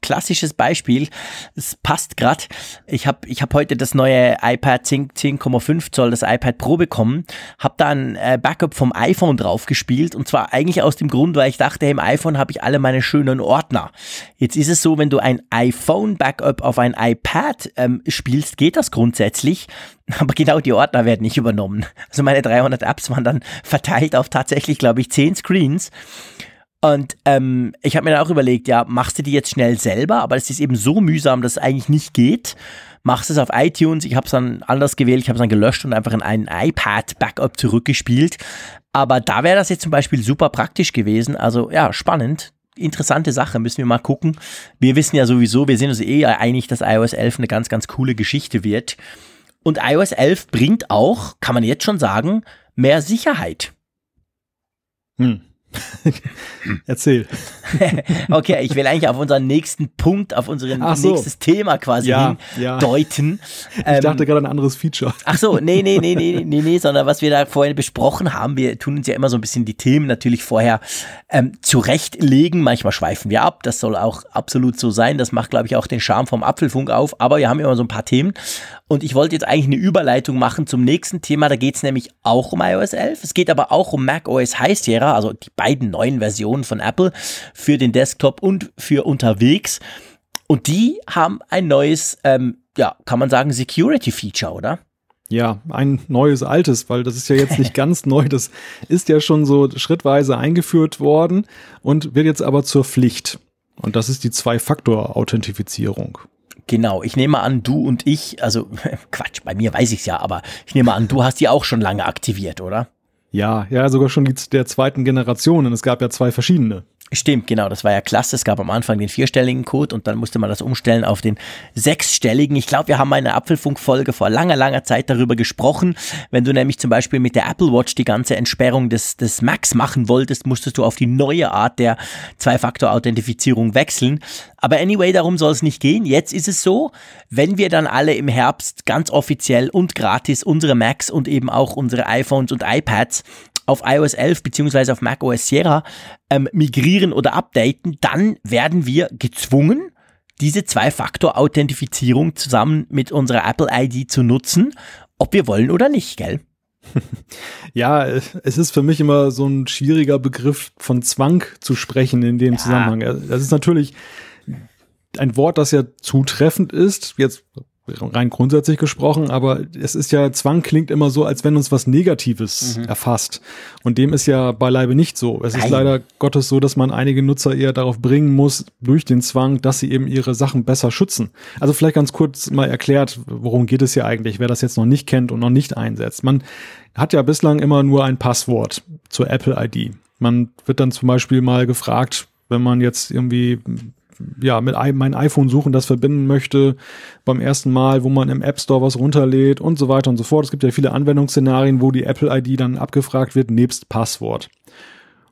klassisches Beispiel. Es passt gerade. Ich habe ich hab heute das neue iPad 10 10,5 Zoll, das iPad Pro bekommen. Habe da ein äh, Backup vom iPhone drauf gespielt und zwar eigentlich aus dem Grund, weil ich dachte, im iPhone habe ich alle meine schönen Ordner. Jetzt ist es so, wenn du ein iPhone Backup auf ein iPad ähm, spielst, geht das grundsätzlich. (laughs) Aber genau die Ordner werden nicht übernommen. Also meine 300 Apps waren dann (laughs) verteilt auf tatsächlich, glaube ich, 10 Screens. Und ähm, ich habe mir dann auch überlegt, ja, machst du die jetzt schnell selber, aber es ist eben so mühsam, dass es eigentlich nicht geht. Machst es auf iTunes, ich habe es dann anders gewählt, ich habe es dann gelöscht und einfach in einen iPad-Backup zurückgespielt. Aber da wäre das jetzt zum Beispiel super praktisch gewesen. Also ja, spannend. Interessante Sache, müssen wir mal gucken. Wir wissen ja sowieso, wir sind uns eh einig, dass iOS 11 eine ganz, ganz coole Geschichte wird. Und iOS 11 bringt auch, kann man jetzt schon sagen, mehr Sicherheit. Hm. (laughs) Erzähl. (laughs) Okay, ich will eigentlich auf unseren nächsten Punkt, auf unser so. nächstes Thema quasi Ja, ja. hindeuten. Ich Ähm, dachte gerade an ein anderes Feature. Ach so, nee, nee, nee, nee, nee, nee, (laughs) sondern was wir da vorhin besprochen haben, wir tun uns ja immer so ein bisschen die Themen natürlich vorher ähm, zurechtlegen. Manchmal schweifen wir ab, das soll auch absolut so sein. Das macht, glaube ich, auch den Charme vom Apfelfunk auf. Aber wir haben immer so ein paar Themen. Und ich wollte jetzt eigentlich eine Überleitung machen zum nächsten Thema. Da geht es nämlich auch um iOS 11. Es geht aber auch um macOS High Sierra, also die beiden neuen Versionen von Apple für den Desktop und für unterwegs. Und die haben ein neues, ähm, ja, kann man sagen, Security-Feature, oder? Ja, ein neues altes, weil das ist ja jetzt nicht (laughs) ganz neu. Das ist ja schon so schrittweise eingeführt worden und wird jetzt aber zur Pflicht. Und das ist die Zwei-Faktor-Authentifizierung. Genau, ich nehme an, du und ich, also (laughs) Quatsch, bei mir weiß ich es ja, aber ich nehme an, du hast die auch schon lange aktiviert, oder? Ja, ja, sogar schon die der zweiten Generation. Und es gab ja zwei verschiedene. Stimmt, genau, das war ja klasse. Es gab am Anfang den vierstelligen Code und dann musste man das umstellen auf den sechsstelligen. Ich glaube, wir haben eine Apfelfunk-Folge vor langer, langer Zeit darüber gesprochen. Wenn du nämlich zum Beispiel mit der Apple Watch die ganze Entsperrung des, des Macs machen wolltest, musstest du auf die neue Art der Zwei-Faktor-Authentifizierung wechseln. Aber anyway, darum soll es nicht gehen. Jetzt ist es so, wenn wir dann alle im Herbst ganz offiziell und gratis unsere Macs und eben auch unsere iPhones und iPads auf iOS 11 beziehungsweise auf macOS Sierra ähm, migrieren oder updaten, dann werden wir gezwungen, diese Zwei-Faktor-Authentifizierung zusammen mit unserer Apple-ID zu nutzen, ob wir wollen oder nicht, gell? (laughs) Ja, es ist für mich immer so ein schwieriger Begriff von Zwang zu sprechen in dem Zusammenhang. Das ist natürlich ein Wort, das ja zutreffend ist, jetzt rein grundsätzlich gesprochen, aber es ist ja, Zwang klingt immer so, als wenn uns was Negatives erfasst. Und dem ist ja beileibe nicht so. Es ist Nein. leider Gottes so, dass man einige Nutzer eher darauf bringen muss, durch den Zwang, dass sie eben ihre Sachen besser schützen. Also vielleicht ganz kurz mal erklärt, worum geht es hier eigentlich, wer das jetzt noch nicht kennt und noch nicht einsetzt. Man hat ja bislang immer nur ein Passwort zur Apple ID. Man wird dann zum Beispiel mal gefragt, wenn man jetzt irgendwie ja mit meinem iPhone suchen, das verbinden möchte beim ersten Mal, wo man im App Store was runterlädt und so weiter und so fort. Es gibt ja viele Anwendungsszenarien, wo die Apple ID dann abgefragt wird nebst Passwort.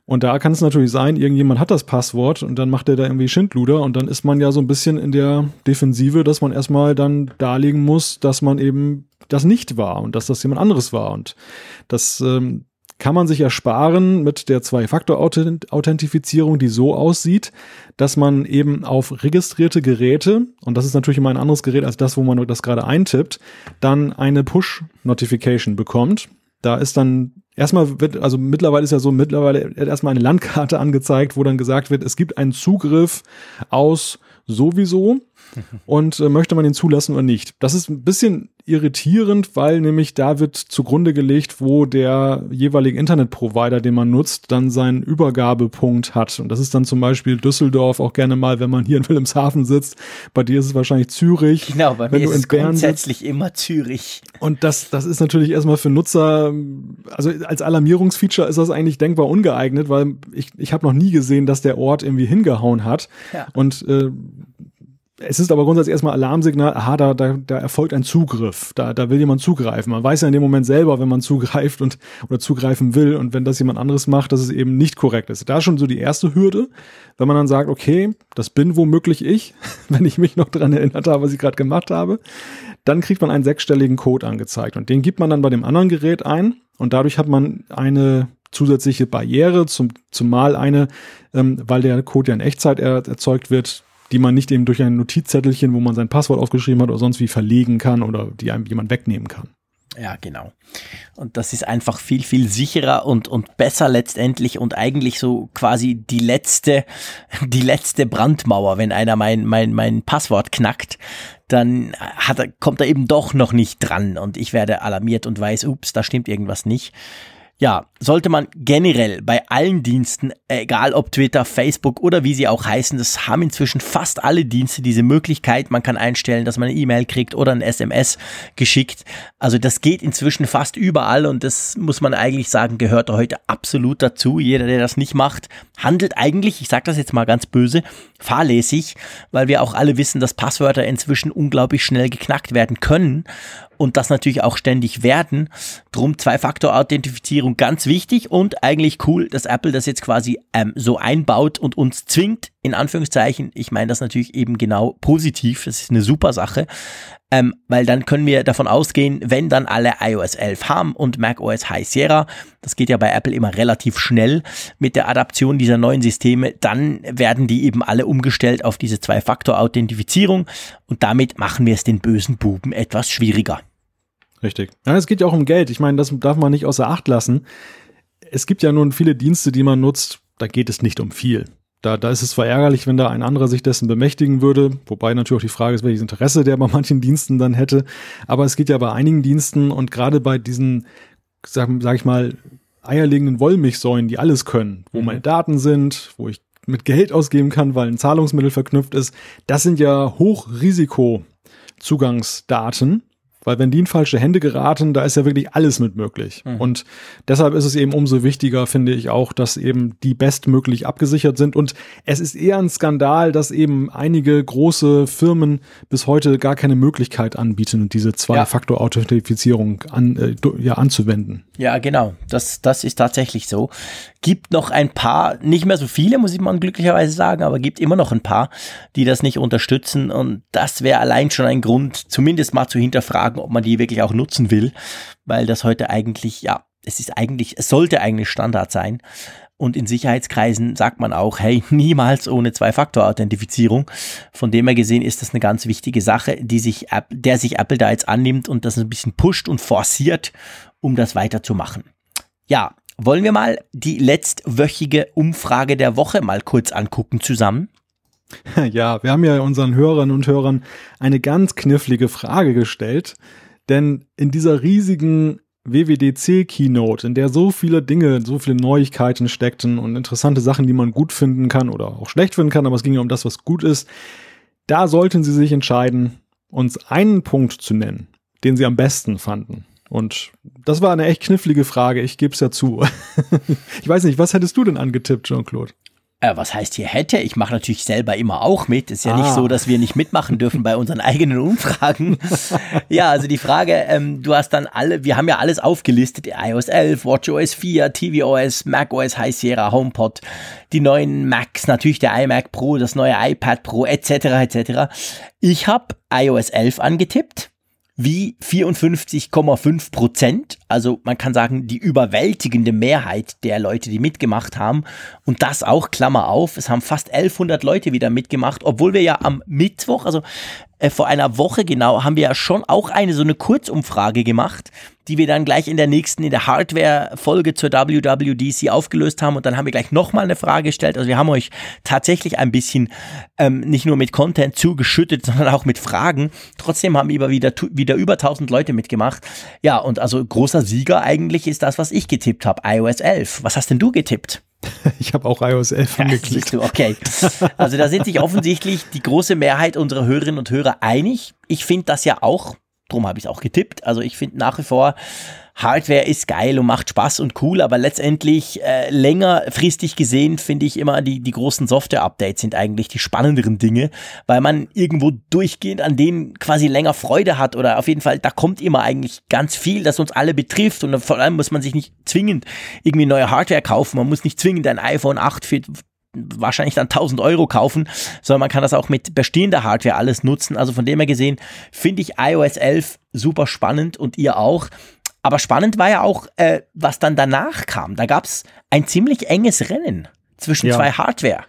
Und da kann es natürlich sein, irgendjemand hat das Passwort und dann macht er da irgendwie Schindluder und dann ist man ja so ein bisschen in der Defensive, dass man erstmal dann darlegen muss, dass man eben das nicht war und dass das jemand anderes war. Und das ähm, kann man sich ersparen mit der Zwei-Faktor-Authentifizierung, die so aussieht, dass man eben auf registrierte Geräte, und das ist natürlich immer ein anderes Gerät als das, wo man das gerade eintippt, dann eine Push-Notification bekommt. Da ist dann erstmal wird, also mittlerweile ist ja so, mittlerweile erstmal eine Landkarte (laughs) angezeigt, wo dann gesagt wird, es gibt einen Zugriff aus sowieso und äh, möchte man ihn zulassen oder nicht. Das ist ein bisschen irritierend, weil nämlich da wird zugrunde gelegt, wo der jeweilige Internetprovider, den man nutzt, dann seinen Übergabepunkt hat. Und das ist dann zum Beispiel Düsseldorf auch gerne mal, wenn man hier in Wilhelmshaven sitzt. Bei dir ist es wahrscheinlich Zürich. Genau, bei mir ist es grundsätzlich sitzt. immer Zürich. Und das, das ist natürlich erstmal für Nutzer, also als Alarmierungsfeature ist das eigentlich denkbar ungeeignet, weil ich, ich habe noch nie gesehen, dass der Ort irgendwie hingehauen hat. Ja. Und äh, es ist aber grundsätzlich erstmal Alarmsignal, aha, da, da, da erfolgt ein Zugriff, da, da will jemand zugreifen. Man weiß ja in dem Moment selber, wenn man zugreift und oder zugreifen will und wenn das jemand anderes macht, dass es eben nicht korrekt ist. Da ist schon so die erste Hürde, wenn man dann sagt, okay, das bin womöglich ich, (laughs) wenn ich mich noch dran erinnert habe, was ich gerade gemacht habe, dann kriegt man einen sechsstelligen Code angezeigt und den gibt man dann bei dem anderen Gerät ein und dadurch hat man eine zusätzliche Barriere, zum, zumal eine, ähm, weil der Code ja in Echtzeit er, erzeugt wird, die man nicht eben durch ein Notizzettelchen, wo man sein Passwort aufgeschrieben hat oder sonst wie verlegen kann oder die einem jemand wegnehmen kann. Ja, genau. Und das ist einfach viel, viel sicherer und, und besser letztendlich und eigentlich so quasi die letzte, (laughs) die letzte Brandmauer. Wenn einer mein, mein, mein Passwort knackt, dann hat er, kommt er eben doch noch nicht dran und ich werde alarmiert und weiß, ups, da stimmt irgendwas nicht. Ja, sollte man generell bei allen Diensten, egal ob Twitter, Facebook oder wie sie auch heißen, das haben inzwischen fast alle Dienste diese Möglichkeit. Man kann einstellen, dass man eine E-Mail kriegt oder ein SMS geschickt. Also das geht inzwischen fast überall und das muss man eigentlich sagen, gehört heute absolut dazu. Jeder, der das nicht macht, handelt eigentlich, ich sage das jetzt mal ganz böse, fahrlässig, weil wir auch alle wissen, dass Passwörter inzwischen unglaublich schnell geknackt werden können und das natürlich auch ständig werden. Drum Zwei-Faktor-Authentifizierung ganz wichtig und eigentlich cool, dass Apple das jetzt quasi ähm, so einbaut und uns zwingt, in Anführungszeichen. Ich meine das natürlich eben genau positiv. Das ist eine super Sache. Ähm, weil dann können wir davon ausgehen, wenn dann alle iOS 11 haben und macOS High Sierra, das geht ja bei Apple immer relativ schnell mit der Adaption dieser neuen Systeme, dann werden die eben alle umgestellt auf diese Zwei-Faktor-Authentifizierung und damit machen wir es den bösen Buben etwas schwieriger. Richtig. Ja, es geht ja auch um Geld. Ich meine, das darf man nicht außer Acht lassen. Es gibt ja nun viele Dienste, die man nutzt, da geht es nicht um viel. Da, da ist es zwar ärgerlich, wenn da ein anderer sich dessen bemächtigen würde, wobei natürlich auch die Frage ist, welches Interesse der bei manchen Diensten dann hätte. Aber es geht ja bei einigen Diensten und gerade bei diesen, sag, sag ich mal, eierlegenden Wollmilchsäulen, die alles können, wo mhm. meine Daten sind, wo ich mit Geld ausgeben kann, weil ein Zahlungsmittel verknüpft ist, das sind ja Hochrisiko-Zugangsdaten weil wenn die in falsche Hände geraten, da ist ja wirklich alles mit möglich. Mhm. Und deshalb ist es eben umso wichtiger, finde ich auch, dass eben die bestmöglich abgesichert sind. Und es ist eher ein Skandal, dass eben einige große Firmen bis heute gar keine Möglichkeit anbieten, diese Zwei-Faktor-Authentifizierung an, äh, ja, anzuwenden. Ja, genau. Das, das ist tatsächlich so. Gibt noch ein paar, nicht mehr so viele, muss ich mal glücklicherweise sagen, aber gibt immer noch ein paar, die das nicht unterstützen. Und das wäre allein schon ein Grund, zumindest mal zu hinterfragen, ob man die wirklich auch nutzen will, weil das heute eigentlich, ja, es ist eigentlich, es sollte eigentlich Standard sein. Und in Sicherheitskreisen sagt man auch, hey, (laughs) niemals ohne Zwei-Faktor-Authentifizierung. Von dem her gesehen ist das eine ganz wichtige Sache, die sich, der sich Apple da jetzt annimmt und das ein bisschen pusht und forciert, um das weiterzumachen. Ja, wollen wir mal die letztwöchige Umfrage der Woche mal kurz angucken zusammen? (laughs) Ja, wir haben ja unseren Hörerinnen und Hörern eine ganz knifflige Frage gestellt, denn in dieser riesigen WWDC-Keynote, in der so viele Dinge, so viele Neuigkeiten steckten und interessante Sachen, die man gut finden kann oder auch schlecht finden kann, aber es ging ja um das, was gut ist, da sollten Sie sich entscheiden, uns einen Punkt zu nennen, den Sie am besten fanden. Und das war eine echt knifflige Frage, ich gebe es ja zu. (laughs) ich weiß nicht, was hättest du denn angetippt, Jean-Claude? Äh, was heißt hier hätte? Ich mache natürlich selber immer auch mit. Ist ja ah. nicht so, dass wir nicht mitmachen dürfen bei unseren eigenen Umfragen. (laughs) ja, also die Frage, ähm, du hast dann alle, wir haben ja alles aufgelistet, iOS 11, WatchOS 4, tvOS, macOS High Sierra, HomePod, die neuen Macs, natürlich der iMac Pro, das neue iPad Pro, etc., etc. Ich habe iOS 11 angetippt wie 54,5 Prozent. Also man kann sagen, die überwältigende Mehrheit der Leute, die mitgemacht haben. Und das auch, Klammer auf, es haben fast 1100 Leute wieder mitgemacht, obwohl wir ja am Mittwoch, also äh, vor einer Woche genau, haben wir ja schon auch eine so eine Kurzumfrage gemacht, die wir dann gleich in der nächsten, in der Hardware-Folge zur WWDC aufgelöst haben. Und dann haben wir gleich nochmal eine Frage gestellt. Also wir haben euch tatsächlich ein bisschen ähm, nicht nur mit Content zugeschüttet, (laughs) sondern auch mit Fragen. Trotzdem haben über wieder, wieder über 1000 Leute mitgemacht. Ja, und also großer Sieger eigentlich ist das, was ich getippt habe, iOS 11. Was hast denn du getippt? (laughs) Ich habe auch iOS 11 angeklickt. Ja, okay. Also da sind sich offensichtlich die große Mehrheit unserer Hörerinnen und Hörer einig. Ich finde das ja auch, darum habe ich es auch getippt. Also ich finde nach wie vor, Hardware ist geil und macht Spaß und cool, aber letztendlich äh, längerfristig gesehen finde ich immer die, die großen Software-Updates sind eigentlich die spannenderen Dinge, weil man irgendwo durchgehend an denen quasi länger Freude hat oder auf jeden Fall, da kommt immer eigentlich ganz viel, das uns alle betrifft und vor allem muss man sich nicht zwingend irgendwie neue Hardware kaufen, man muss nicht zwingend ein iPhone 8 für wahrscheinlich dann 1000 Euro kaufen, sondern man kann das auch mit bestehender Hardware alles nutzen. Also von dem her gesehen finde ich iOS 11 super spannend und ihr auch. Aber spannend war ja auch, äh, was dann danach kam. Da gab es ein ziemlich enges Rennen zwischen ja. zwei Hardware.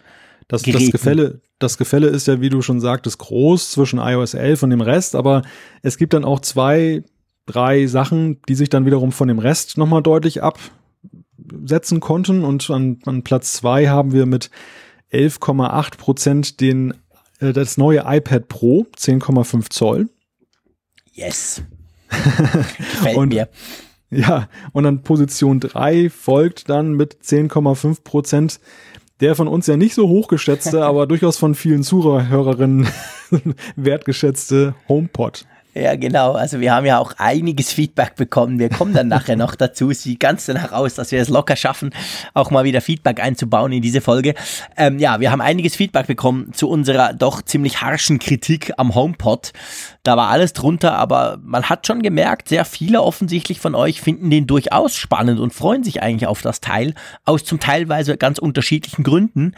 Das, das, Gefälle, das Gefälle ist ja, wie du schon sagtest, groß zwischen iOS 11 und dem Rest, aber es gibt dann auch zwei, drei Sachen, die sich dann wiederum von dem Rest nochmal deutlich absetzen konnten. Und an, an Platz zwei haben wir mit 11,8 Prozent den, äh, das neue iPad Pro, 10,5 Zoll. Yes. (laughs) Gefällt und, mir. Ja, und an Position 3 folgt dann mit 10,5 Prozent der von uns ja nicht so hochgeschätzte, (laughs) aber durchaus von vielen Zuhörerinnen (laughs) wertgeschätzte HomePod. Ja, genau. Also wir haben ja auch einiges Feedback bekommen. Wir kommen dann nachher noch dazu. Sieht ganz danach aus, dass wir es locker schaffen, auch mal wieder Feedback einzubauen in diese Folge. Ähm, ja, wir haben einiges Feedback bekommen zu unserer doch ziemlich harschen Kritik am HomePod. Da war alles drunter, aber man hat schon gemerkt, sehr viele offensichtlich von euch finden den durchaus spannend und freuen sich eigentlich auf das Teil aus zum teilweise ganz unterschiedlichen Gründen.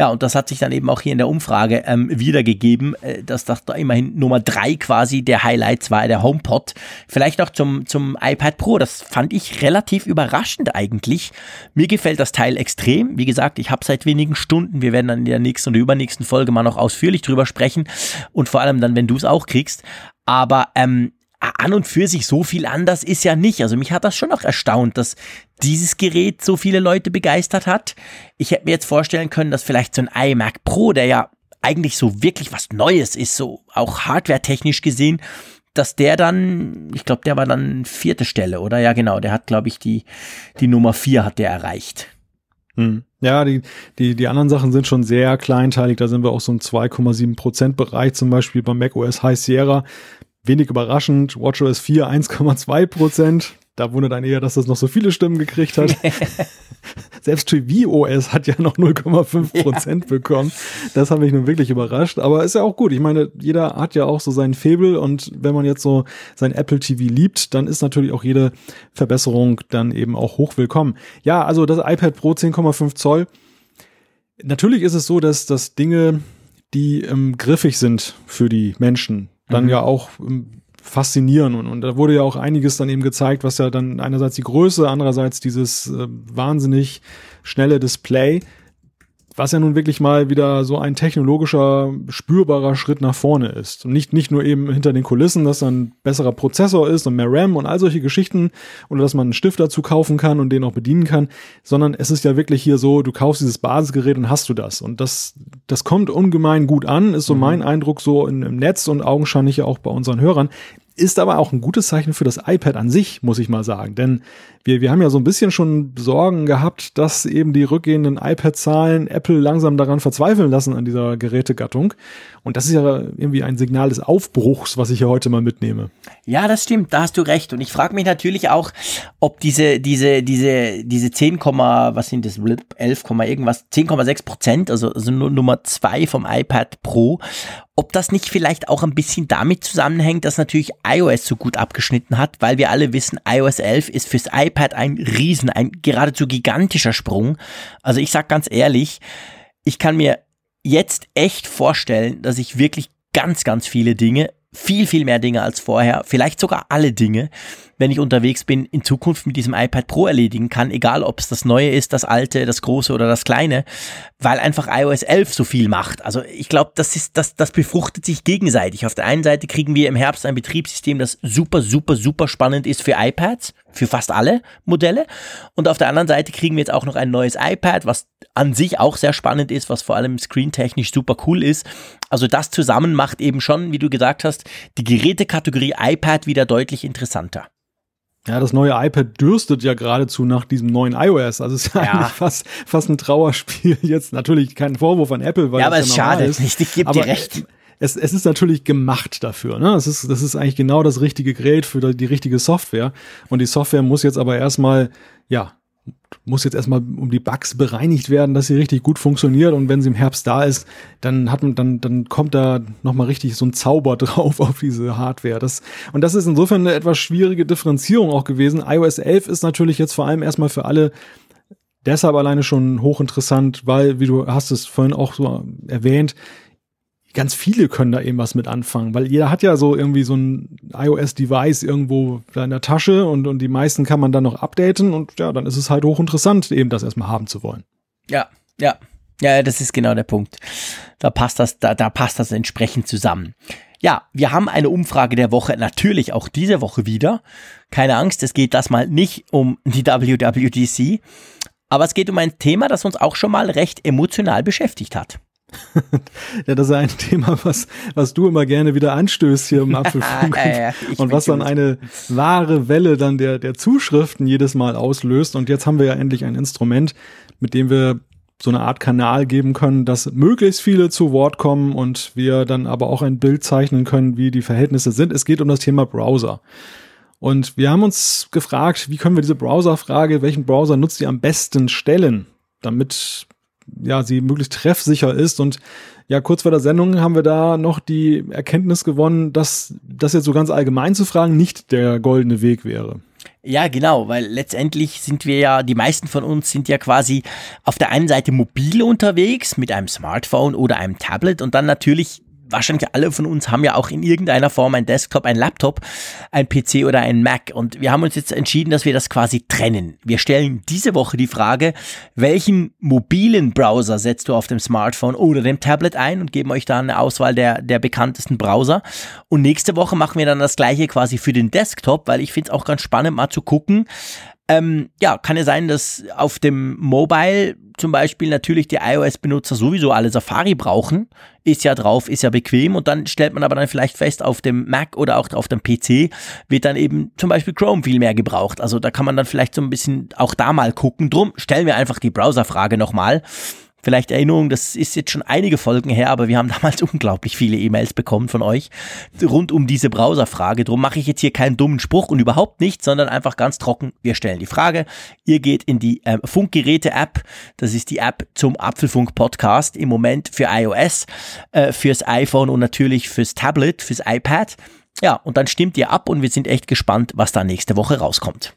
Ja, und das hat sich dann eben auch hier in der Umfrage ähm, wiedergegeben, äh, dass das da immerhin Nummer drei quasi der Highlights war, der HomePod. Vielleicht noch zum, zum iPad Pro. Das fand ich relativ überraschend eigentlich. Mir gefällt das Teil extrem. Wie gesagt, ich habe seit wenigen Stunden. Wir werden dann in der nächsten oder übernächsten Folge mal noch ausführlich drüber sprechen. Und vor allem dann, wenn du es auch kriegst. Aber ähm, an und für sich so viel anders ist ja nicht. Also mich hat das schon noch erstaunt, dass dieses Gerät so viele Leute begeistert hat. Ich hätte mir jetzt vorstellen können, dass vielleicht so ein iMac Pro, der ja eigentlich so wirklich was Neues ist, so auch hardware-technisch gesehen, dass der dann, ich glaube, der war dann vierte Stelle, oder? Ja, genau, der hat, glaube ich, die, die Nummer vier hat der erreicht. Hm. Ja, die, die, die anderen Sachen sind schon sehr kleinteilig. Da sind wir auch so im 2,7 Prozent Bereich, zum Beispiel beim macOS High Sierra. Wenig überraschend, WatchOS 4 1,2 Prozent. Da wundert einen eher, dass das noch so viele Stimmen gekriegt hat. (laughs) Selbst tvOS hat ja noch 0,5 Prozent ja. bekommen. Das hat mich nun wirklich überrascht. Aber ist ja auch gut. Ich meine, jeder hat ja auch so seinen Febel und wenn man jetzt so sein Apple TV liebt, dann ist natürlich auch jede Verbesserung dann eben auch hoch willkommen. Ja, also das iPad Pro 10,5 Zoll. Natürlich ist es so, dass das Dinge, die ähm, griffig sind für die Menschen, dann mhm. ja auch ähm, faszinieren. Und, und da wurde ja auch einiges dann eben gezeigt, was ja dann einerseits die Größe, andererseits dieses äh, wahnsinnig schnelle Display was ja nun wirklich mal wieder so ein technologischer, spürbarer Schritt nach vorne ist. Und nicht, nicht nur eben hinter den Kulissen, dass ein besserer Prozessor ist und mehr RAM und all solche Geschichten oder dass man einen Stift dazu kaufen kann und den auch bedienen kann, sondern es ist ja wirklich hier so, du kaufst dieses Basisgerät und hast du das. Und das, das kommt ungemein gut an, ist so mhm. mein Eindruck so in, im Netz und augenscheinlich ja auch bei unseren Hörern. ist aber auch ein gutes Zeichen für das iPad an sich, muss ich mal sagen. Denn wir, wir haben ja so ein bisschen schon Sorgen gehabt, dass eben die rückgehenden iPad-Zahlen Apple langsam daran verzweifeln lassen an dieser Gerätegattung. Und das ist ja irgendwie ein Signal des Aufbruchs, was ich hier heute mal mitnehme. Ja, das stimmt, da hast du recht. Und ich frage mich natürlich auch, ob diese, diese, diese, diese 10, was sind das, 11, irgendwas, 10,6 Prozent, also, also Nummer zwei vom iPad Pro, ob das nicht vielleicht auch ein bisschen damit zusammenhängt, dass natürlich iOS so gut abgeschnitten hat, weil wir alle wissen, iOS 11 ist fürs iPad ein Riesen, ein geradezu gigantischer Sprung. Also ich sag ganz ehrlich, ich kann mir jetzt echt vorstellen, dass ich wirklich ganz, ganz viele Dinge viel, viel mehr Dinge als vorher, vielleicht sogar alle Dinge, wenn ich unterwegs bin, in Zukunft mit diesem iPad Pro erledigen kann, egal ob es das neue ist, das alte, das große oder das kleine, weil einfach iOS 11 so viel macht. Also ich glaube, das ist, das, das befruchtet sich gegenseitig. Auf der einen Seite kriegen wir im Herbst ein Betriebssystem, das super, super, super spannend ist für iPads, für fast alle Modelle. Und auf der anderen Seite kriegen wir jetzt auch noch ein neues iPad, was an sich auch sehr spannend ist, was vor allem screentechnisch super cool ist. Also das zusammen macht eben schon, wie du gesagt hast, die Gerätekategorie iPad wieder deutlich interessanter. Ja, das neue iPad dürstet ja geradezu nach diesem neuen iOS. Also es ist ja, eigentlich fast, fast ein Trauerspiel. Jetzt natürlich kein Vorwurf an Apple, weil ja, aber es ja schade ist. nicht. Ich gebe dir recht. Es, es ist natürlich gemacht dafür. Ne? Es ist, das ist eigentlich genau das richtige Gerät für die richtige Software. Und die Software muss jetzt aber erstmal, ja, muss jetzt erstmal um die Bugs bereinigt werden, dass sie richtig gut funktioniert und wenn sie im Herbst da ist, dann hat man dann dann kommt da noch mal richtig so ein Zauber (laughs) drauf auf diese Hardware. Das und das ist insofern eine etwas schwierige Differenzierung auch gewesen. iOS 11 ist natürlich jetzt vor allem erstmal für alle deshalb alleine schon hochinteressant, weil wie du hast es vorhin auch so erwähnt, ganz viele können da eben was mit anfangen, weil jeder hat ja so irgendwie so ein iOS-Device irgendwo in der Tasche und, und die meisten kann man dann noch updaten und ja, dann ist es halt hochinteressant, eben das erstmal haben zu wollen. Ja, ja. Ja, das ist genau der Punkt. Da passt das, da, da passt das entsprechend zusammen. Ja, wir haben eine Umfrage der Woche, natürlich auch diese Woche wieder. Keine Angst, es geht das mal nicht um die WWDC, aber es geht um ein Thema, das uns auch schon mal recht emotional beschäftigt hat. (laughs) ja, das ist ein Thema, was, was du immer gerne wieder anstößt hier im (laughs) Apfelfunk ja, ja, und was dann eine wahre Welle dann der, der Zuschriften jedes Mal auslöst. Und jetzt haben wir ja endlich ein Instrument, mit dem wir so eine Art Kanal geben können, dass möglichst viele zu Wort kommen und wir dann aber auch ein Bild zeichnen können, wie die Verhältnisse sind. Es geht um das Thema Browser. Und wir haben uns gefragt, wie können wir diese Browserfrage, welchen Browser nutzt ihr am besten stellen, damit ja, sie möglichst treffsicher ist. Und ja, kurz vor der Sendung haben wir da noch die Erkenntnis gewonnen, dass das jetzt so ganz allgemein zu fragen nicht der goldene Weg wäre. Ja, genau, weil letztendlich sind wir ja, die meisten von uns sind ja quasi auf der einen Seite mobil unterwegs mit einem Smartphone oder einem Tablet und dann natürlich wahrscheinlich alle von uns haben ja auch in irgendeiner Form ein Desktop, ein Laptop, ein PC oder ein Mac. Und wir haben uns jetzt entschieden, dass wir das quasi trennen. Wir stellen diese Woche die Frage, welchen mobilen Browser setzt du auf dem Smartphone oder dem Tablet ein und geben euch da eine Auswahl der, der bekanntesten Browser. Und nächste Woche machen wir dann das gleiche quasi für den Desktop, weil ich finde es auch ganz spannend mal zu gucken, ähm, ja, kann ja sein, dass auf dem Mobile zum Beispiel natürlich die iOS-Benutzer sowieso alle Safari brauchen. Ist ja drauf, ist ja bequem und dann stellt man aber dann vielleicht fest, auf dem Mac oder auch auf dem PC wird dann eben zum Beispiel Chrome viel mehr gebraucht. Also da kann man dann vielleicht so ein bisschen auch da mal gucken. Drum stellen wir einfach die Browserfrage nochmal. Vielleicht Erinnerung, das ist jetzt schon einige Folgen her, aber wir haben (laughs) damals unglaublich viele E-Mails bekommen von euch rund um diese Browserfrage. Drum mache ich jetzt hier keinen dummen Spruch und überhaupt nicht, sondern einfach ganz trocken. Wir stellen die Frage. Ihr geht in die äh, Funkgeräte-App. Das ist die App zum Apfelfunk-Podcast im Moment für iOS, äh, fürs iPhone und natürlich fürs Tablet, fürs iPad. Ja, und dann stimmt ihr ab und wir sind echt gespannt, was da nächste Woche rauskommt.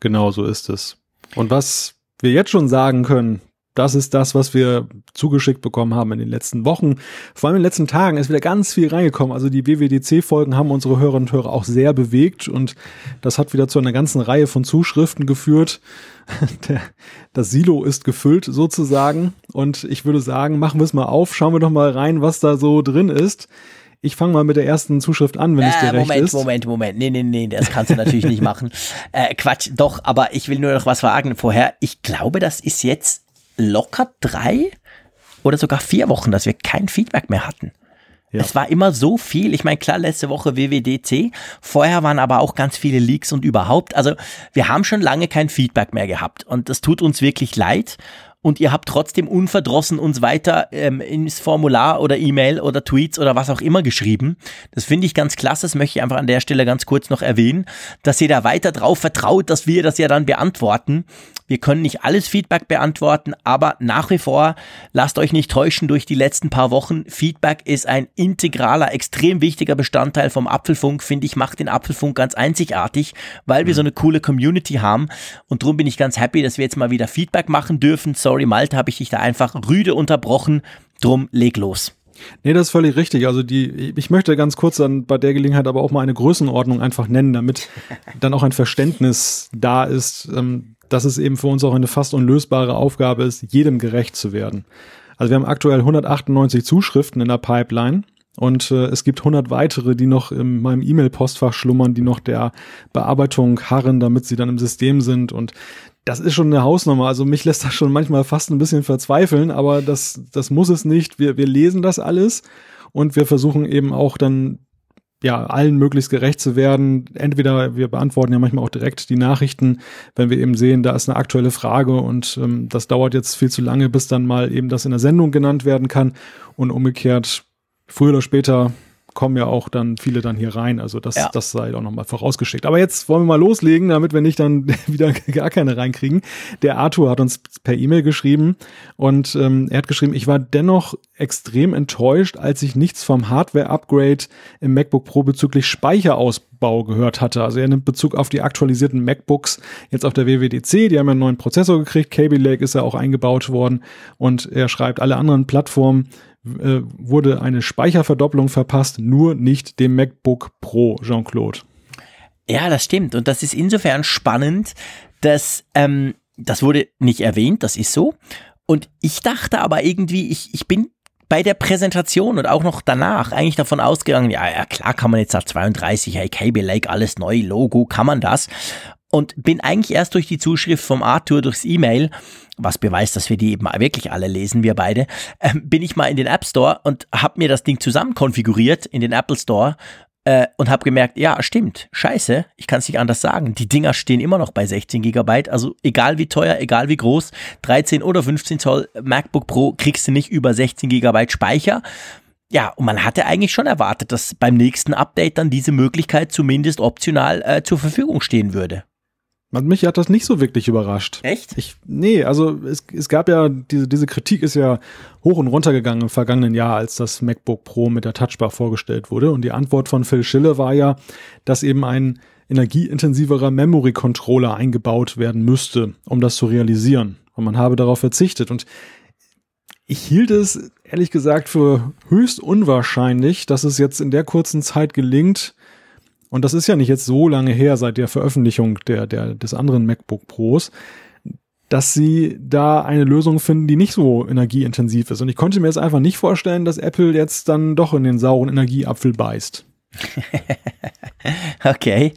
Genau so ist es. Und was wir jetzt schon sagen können, das ist das, was wir zugeschickt bekommen haben in den letzten Wochen. Vor allem in den letzten Tagen ist wieder ganz viel reingekommen. Also die WWDC-Folgen haben unsere Hörerinnen und Hörer auch sehr bewegt und das hat wieder zu einer ganzen Reihe von Zuschriften geführt. (laughs) Der, das Silo ist gefüllt sozusagen und ich würde sagen, machen wir es mal auf, schauen wir doch mal rein, was da so drin ist. Ich fange mal mit der ersten Zuschrift an, wenn äh, es dir Moment, recht ist. Moment, Moment, nee, nee, nee, das kannst du natürlich nicht machen. (laughs) Äh, Quatsch, doch, aber ich will nur noch was fragen vorher. Ich glaube, das ist jetzt locker drei oder sogar vier Wochen, dass wir kein Feedback mehr hatten. Ja. Es war immer so viel. Ich meine, klar, letzte Woche WWDC. Vorher waren aber auch ganz viele Leaks und überhaupt. Also wir haben schon lange kein Feedback mehr gehabt. Und das tut uns wirklich leid und ihr habt trotzdem unverdrossen uns weiter ähm, ins Formular oder E-Mail oder Tweets oder was auch immer geschrieben. Das finde ich ganz klasse. Das möchte ich einfach an der Stelle ganz kurz noch erwähnen, dass ihr da weiter drauf vertraut, dass wir das ja dann beantworten. Wir können nicht alles Feedback beantworten, aber nach wie vor lasst euch nicht täuschen durch die letzten paar Wochen. Feedback ist ein integraler, extrem wichtiger Bestandteil vom Apfelfunk, finde ich, macht den Apfelfunk ganz einzigartig, weil wir so eine coole Community haben. Und darum bin ich ganz happy, dass wir jetzt mal wieder Feedback machen dürfen. Sorry, Malte, habe ich dich da einfach rüde unterbrochen. Drum leg los. Nee, das ist völlig richtig. Also die, ich möchte ganz kurz dann bei der Gelegenheit aber auch mal eine Größenordnung einfach nennen, damit dann auch ein Verständnis da ist, ähm, dass es eben für uns auch eine fast unlösbare Aufgabe ist, jedem gerecht zu werden. Also wir haben aktuell 198 Zuschriften in der Pipeline und äh, es gibt 100 weitere, die noch in meinem E-Mail-Postfach schlummern, die noch der Bearbeitung harren, damit sie dann im System sind und das ist schon eine Hausnummer. Also mich lässt das schon manchmal fast ein bisschen verzweifeln, aber das, das muss es nicht. Wir, wir lesen das alles und wir versuchen eben auch dann ja, allen möglichst gerecht zu werden. Entweder wir beantworten ja manchmal auch direkt die Nachrichten, wenn wir eben sehen, da ist eine aktuelle Frage und ähm, das dauert jetzt viel zu lange, bis dann mal eben das in der Sendung genannt werden kann. Und umgekehrt, früher oder später kommen ja auch dann viele dann hier rein. Also das, ja. das sei auch nochmal vorausgeschickt. Aber jetzt wollen wir mal loslegen, damit wir nicht dann (laughs) wieder gar keine reinkriegen. Der Arthur hat uns per E-Mail geschrieben und ähm, er hat geschrieben, ich war dennoch extrem enttäuscht, als ich nichts vom Hardware-Upgrade im MacBook Pro bezüglich Speicherausbau gehört hatte. Also er nimmt Bezug auf die aktualisierten MacBooks jetzt auf der WWDC. Die haben ja einen neuen Prozessor gekriegt. Kaby Lake ist ja auch eingebaut worden und er schreibt, alle anderen Plattformen äh, wurde eine Speicherverdopplung verpasst, nur nicht dem MacBook Pro, Jean-Claude. Ja, das stimmt. Und das ist insofern spannend, dass ähm, das wurde nicht erwähnt, das ist so. Und ich dachte aber irgendwie, ich, ich bin bei der Präsentation und auch noch danach eigentlich davon ausgegangen, ja, ja, klar kann man jetzt nach 32, hey, Cable Lake, alles neu, Logo, kann man das. Und bin eigentlich erst durch die Zuschrift vom Arthur durchs E-Mail was beweist, dass wir die eben wirklich alle lesen, wir beide, äh, bin ich mal in den App Store und habe mir das Ding zusammen konfiguriert in den Apple Store äh, und habe gemerkt, ja, stimmt, scheiße, ich kann es nicht anders sagen. Die Dinger stehen immer noch bei 16 Gigabyte, also egal wie teuer, egal wie groß, 13 oder 15 Zoll MacBook Pro kriegst du nicht über 16 Gigabyte Speicher. Ja, und man hatte eigentlich schon erwartet, dass beim nächsten Update dann diese Möglichkeit zumindest optional äh, zur Verfügung stehen würde. Mich hat das nicht so wirklich überrascht. Echt? Ich, nee, also es, es gab ja, diese, diese Kritik ist ja hoch und runter gegangen im vergangenen Jahr, als das MacBook Pro mit der Touchbar vorgestellt wurde. Und die Antwort von Phil Schille war ja, dass eben ein energieintensiverer Memory Controller eingebaut werden müsste, um das zu realisieren. Und man habe darauf verzichtet. Und ich hielt es ehrlich gesagt für höchst unwahrscheinlich, dass es jetzt in der kurzen Zeit gelingt, und das ist ja nicht jetzt so lange her seit der Veröffentlichung der, der, des anderen MacBook Pros, dass sie da eine Lösung finden, die nicht so energieintensiv ist. Und ich konnte mir jetzt einfach nicht vorstellen, dass Apple jetzt dann doch in den sauren Energieapfel beißt. (laughs) okay.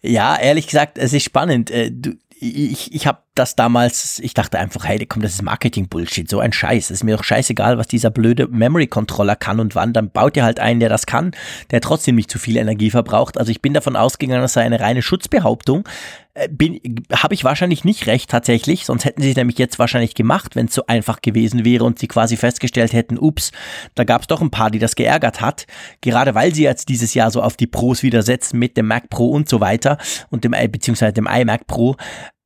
Ja, ehrlich gesagt, es ist spannend. Äh, du, ich, ich habe das damals, ich dachte einfach, hey, komm, das ist Marketing-Bullshit, so ein Scheiß. Es ist mir doch scheißegal, was dieser blöde Memory-Controller kann und wann. Dann baut ihr halt einen, der das kann, der trotzdem nicht zu viel Energie verbraucht. Also ich bin davon ausgegangen, das sei eine reine Schutzbehauptung. Äh, bin, habe ich wahrscheinlich nicht recht tatsächlich, sonst hätten sie es nämlich jetzt wahrscheinlich gemacht, wenn es so einfach gewesen wäre und sie quasi festgestellt hätten, ups, da gab es doch ein paar, die das geärgert hat, gerade weil sie jetzt dieses Jahr so auf die Pros wieder setzen mit dem Mac Pro und so weiter und dem beziehungsweise dem iMac Pro.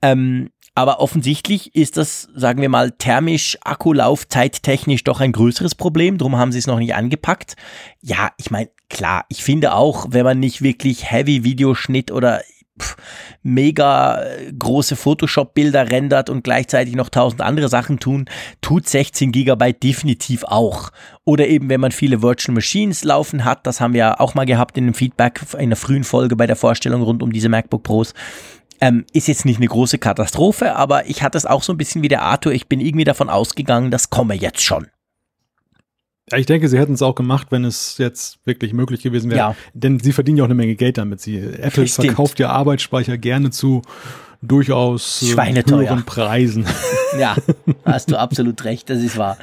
Ähm, aber offensichtlich ist das, sagen wir mal, thermisch, Akkulaufzeit technisch doch ein größeres Problem. Darum haben sie es noch nicht angepackt. Ja, ich meine, klar, ich finde auch, wenn man nicht wirklich Heavy Videoschnitt oder pff, mega äh, große Photoshop-Bilder rendert und gleichzeitig noch tausend andere Sachen tun, tut 16 Gigabyte definitiv auch. Oder eben, wenn man viele Virtual Machines laufen hat, das haben wir auch mal gehabt in dem Feedback in der frühen Folge bei der Vorstellung rund um diese MacBook Pros. Ähm, ist jetzt nicht eine große Katastrophe, aber ich hatte es auch so ein bisschen wie der Arthur. Ich bin irgendwie davon ausgegangen, das komme jetzt schon. Ja, ich denke, sie hätten es auch gemacht, wenn es jetzt wirklich möglich gewesen wäre. Ja. Denn sie verdienen ja auch eine Menge Geld damit. Sie, Apple Stimmt. verkauft ja Arbeitsspeicher gerne zu durchaus äh, höheren Preisen. Ja, (laughs) hast du absolut recht, das ist wahr.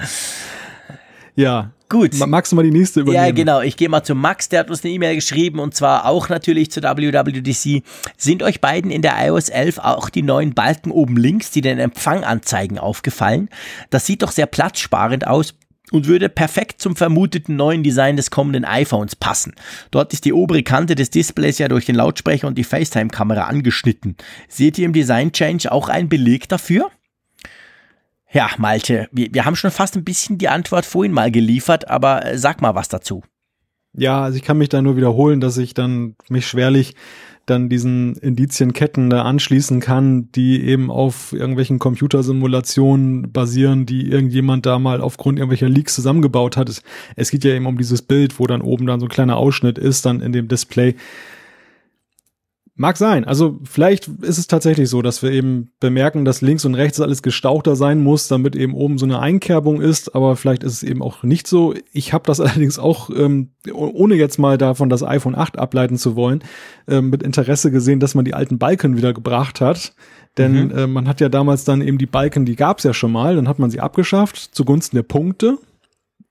Ja, Gut. Magst du mal die nächste übernehmen? Ja, genau. Ich gehe mal zu Max, der hat uns eine E-Mail geschrieben und zwar auch natürlich zu WWDC. Sind euch beiden in der iOS 11 auch die neuen Balken oben links, die den Empfang anzeigen, aufgefallen? Das sieht doch sehr platzsparend aus und würde perfekt zum vermuteten neuen Design des kommenden iPhones passen. Dort ist die obere Kante des Displays ja durch den Lautsprecher und die FaceTime-Kamera angeschnitten. Seht ihr im Design Change auch einen Beleg dafür? Ja, Malte, wir, wir haben schon fast ein bisschen die Antwort vorhin mal geliefert, aber äh, sag mal was dazu. Ja, also ich kann mich da nur wiederholen, dass ich dann mich schwerlich dann diesen Indizienketten da anschließen kann, die eben auf irgendwelchen Computersimulationen basieren, die irgendjemand da mal aufgrund irgendwelcher Leaks zusammengebaut hat. Es, es geht ja eben um dieses Bild, wo dann oben dann so ein kleiner Ausschnitt ist, dann in dem Display. Mag sein. Also vielleicht ist es tatsächlich so, dass wir eben bemerken, dass links und rechts alles gestauchter sein muss, damit eben oben so eine Einkerbung ist. Aber vielleicht ist es eben auch nicht so. Ich habe das (laughs) allerdings auch, ähm, ohne jetzt mal davon das iPhone 8 ableiten zu wollen, ähm, mit Interesse gesehen, dass man die alten Balken wieder gebracht hat. Denn mhm. äh, man hat ja damals dann eben die Balken, die gab's ja schon mal, dann hat man sie abgeschafft zugunsten der Punkte.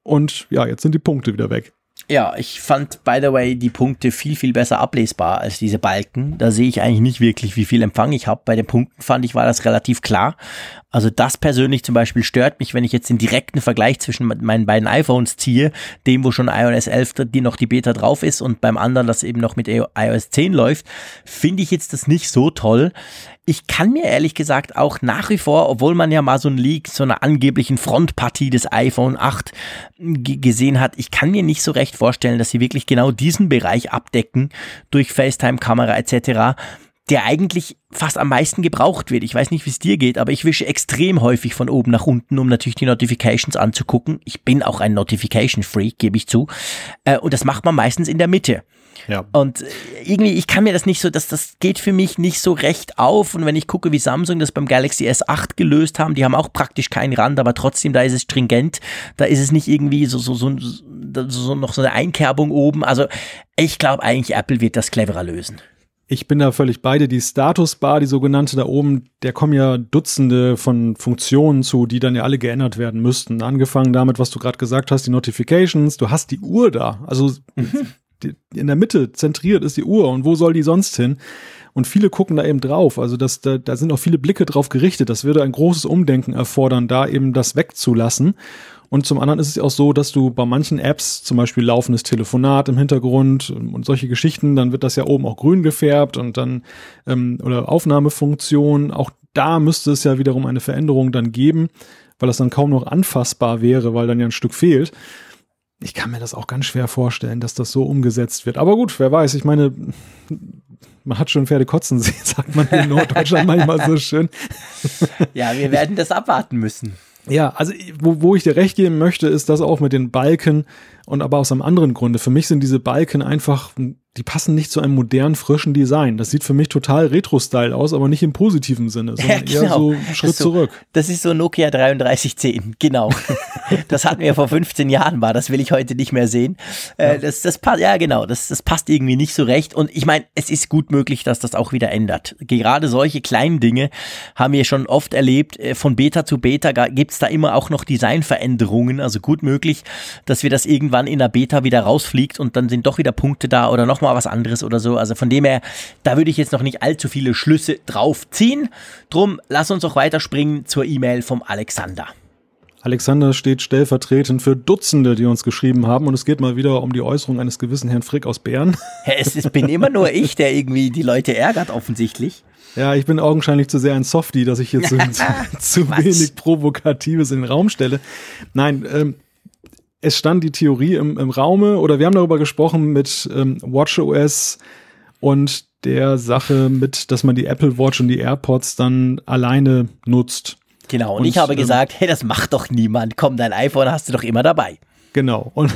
Und ja, jetzt sind die Punkte wieder weg. Ja, ich fand, by the way, die Punkte viel, viel besser ablesbar als diese Balken. Da sehe ich eigentlich nicht wirklich, wie viel Empfang ich habe. Bei den Punkten fand ich, war das relativ klar. Also das persönlich zum Beispiel stört mich, wenn ich jetzt den direkten Vergleich zwischen meinen beiden iPhones ziehe, dem, wo schon iOS 11, die noch die Beta drauf ist und beim anderen, das eben noch mit iOS 10 läuft, finde ich jetzt das nicht so toll. Ich kann mir ehrlich gesagt auch nach wie vor, obwohl man ja mal so ein Leak, so einer angeblichen Frontpartie des iPhone 8 gesehen hat, ich kann mir nicht so recht vorstellen, dass sie wirklich genau diesen Bereich abdecken durch FaceTime-Kamera etc der eigentlich fast am meisten gebraucht wird. Ich weiß nicht, wie es dir geht, aber ich wische extrem häufig von oben nach unten, um natürlich die Notifications anzugucken. Ich bin auch ein Notification-Freak, gebe ich zu. Äh, und das macht man meistens in der Mitte. Ja. Und irgendwie, ich kann mir das nicht so, dass das geht für mich nicht so recht auf. Und wenn ich gucke, wie Samsung das beim Galaxy S8 gelöst haben, die haben auch praktisch keinen Rand, aber trotzdem, da ist es stringent. Da ist es nicht irgendwie so, so, so, so noch so eine Einkerbung oben. Also ich glaube eigentlich, Apple wird das cleverer lösen. Ich bin da völlig beide. Die Statusbar, die sogenannte da oben, der kommen ja Dutzende von Funktionen zu, die dann ja alle geändert werden müssten. Angefangen damit, was du gerade gesagt hast, die Notifications. Du hast die Uhr da. Also mhm in der Mitte zentriert ist die Uhr und wo soll die sonst hin? Und viele gucken da eben drauf. Also das, da, da sind auch viele Blicke drauf gerichtet. Das würde ein großes Umdenken erfordern, da eben das wegzulassen. Und zum anderen ist es auch so, dass du bei manchen Apps, zum Beispiel laufendes Telefonat im Hintergrund und solche Geschichten, dann wird das ja oben auch grün gefärbt und dann ähm, oder Aufnahmefunktion, auch da müsste es ja wiederum eine Veränderung dann geben, weil das dann kaum noch anfassbar wäre, weil dann ja ein Stück fehlt ich kann mir das auch ganz schwer vorstellen, dass das so umgesetzt wird. Aber gut, wer weiß, ich meine, man hat schon Pferde kotzen sehen, (laughs) sagt man in Norddeutschland manchmal so schön. Ja, wir werden das abwarten müssen. Ja, also wo, wo ich dir recht geben möchte, ist das auch mit den Balken und aber aus einem anderen Grunde. Für mich sind diese Balken einfach die passen nicht zu einem modernen, frischen Design. Das sieht für mich total Retro-Style aus, aber nicht im positiven Sinne, (laughs) sondern ja, genau. eher so Schritt so, zurück. Das ist so Nokia 3310, genau. (laughs) das hatten wir vor 15 Jahren mal, das will ich heute nicht mehr sehen. Äh, ja. Das, das passt, ja genau, das, das passt irgendwie nicht so recht. Und ich meine, es ist gut möglich, dass das auch wieder ändert. Gerade solche kleinen Dinge haben wir schon oft erlebt. Äh, von Beta zu Beta gibt's da immer auch noch Designveränderungen. Also gut möglich, dass wir das irgendwann in der Beta wieder rausfliegt und dann sind doch wieder Punkte da oder noch mal was anderes oder so. Also von dem her, da würde ich jetzt noch nicht allzu viele Schlüsse drauf ziehen. Drum, lass uns auch weiterspringen zur E-Mail vom Alexander. Alexander steht stellvertretend für Dutzende, die uns geschrieben haben. Und es geht mal wieder um die Äußerung eines gewissen Herrn Frick aus Bern. (laughs) Es, bin immer nur ich, der irgendwie die Leute ärgert, offensichtlich. Ja, ich bin augenscheinlich zu sehr ein Softie, dass ich hier zu, (laughs) zu, zu wenig Provokatives in den Raum stelle. Nein, ähm, es stand die Theorie im, im Raume oder wir haben darüber gesprochen mit ähm, WatchOS und der Sache mit, dass man die Apple Watch und die AirPods dann alleine nutzt. Genau, und, und ich habe ähm, gesagt, hey, das macht doch niemand. Komm, dein iPhone hast du doch immer dabei. Genau. Und,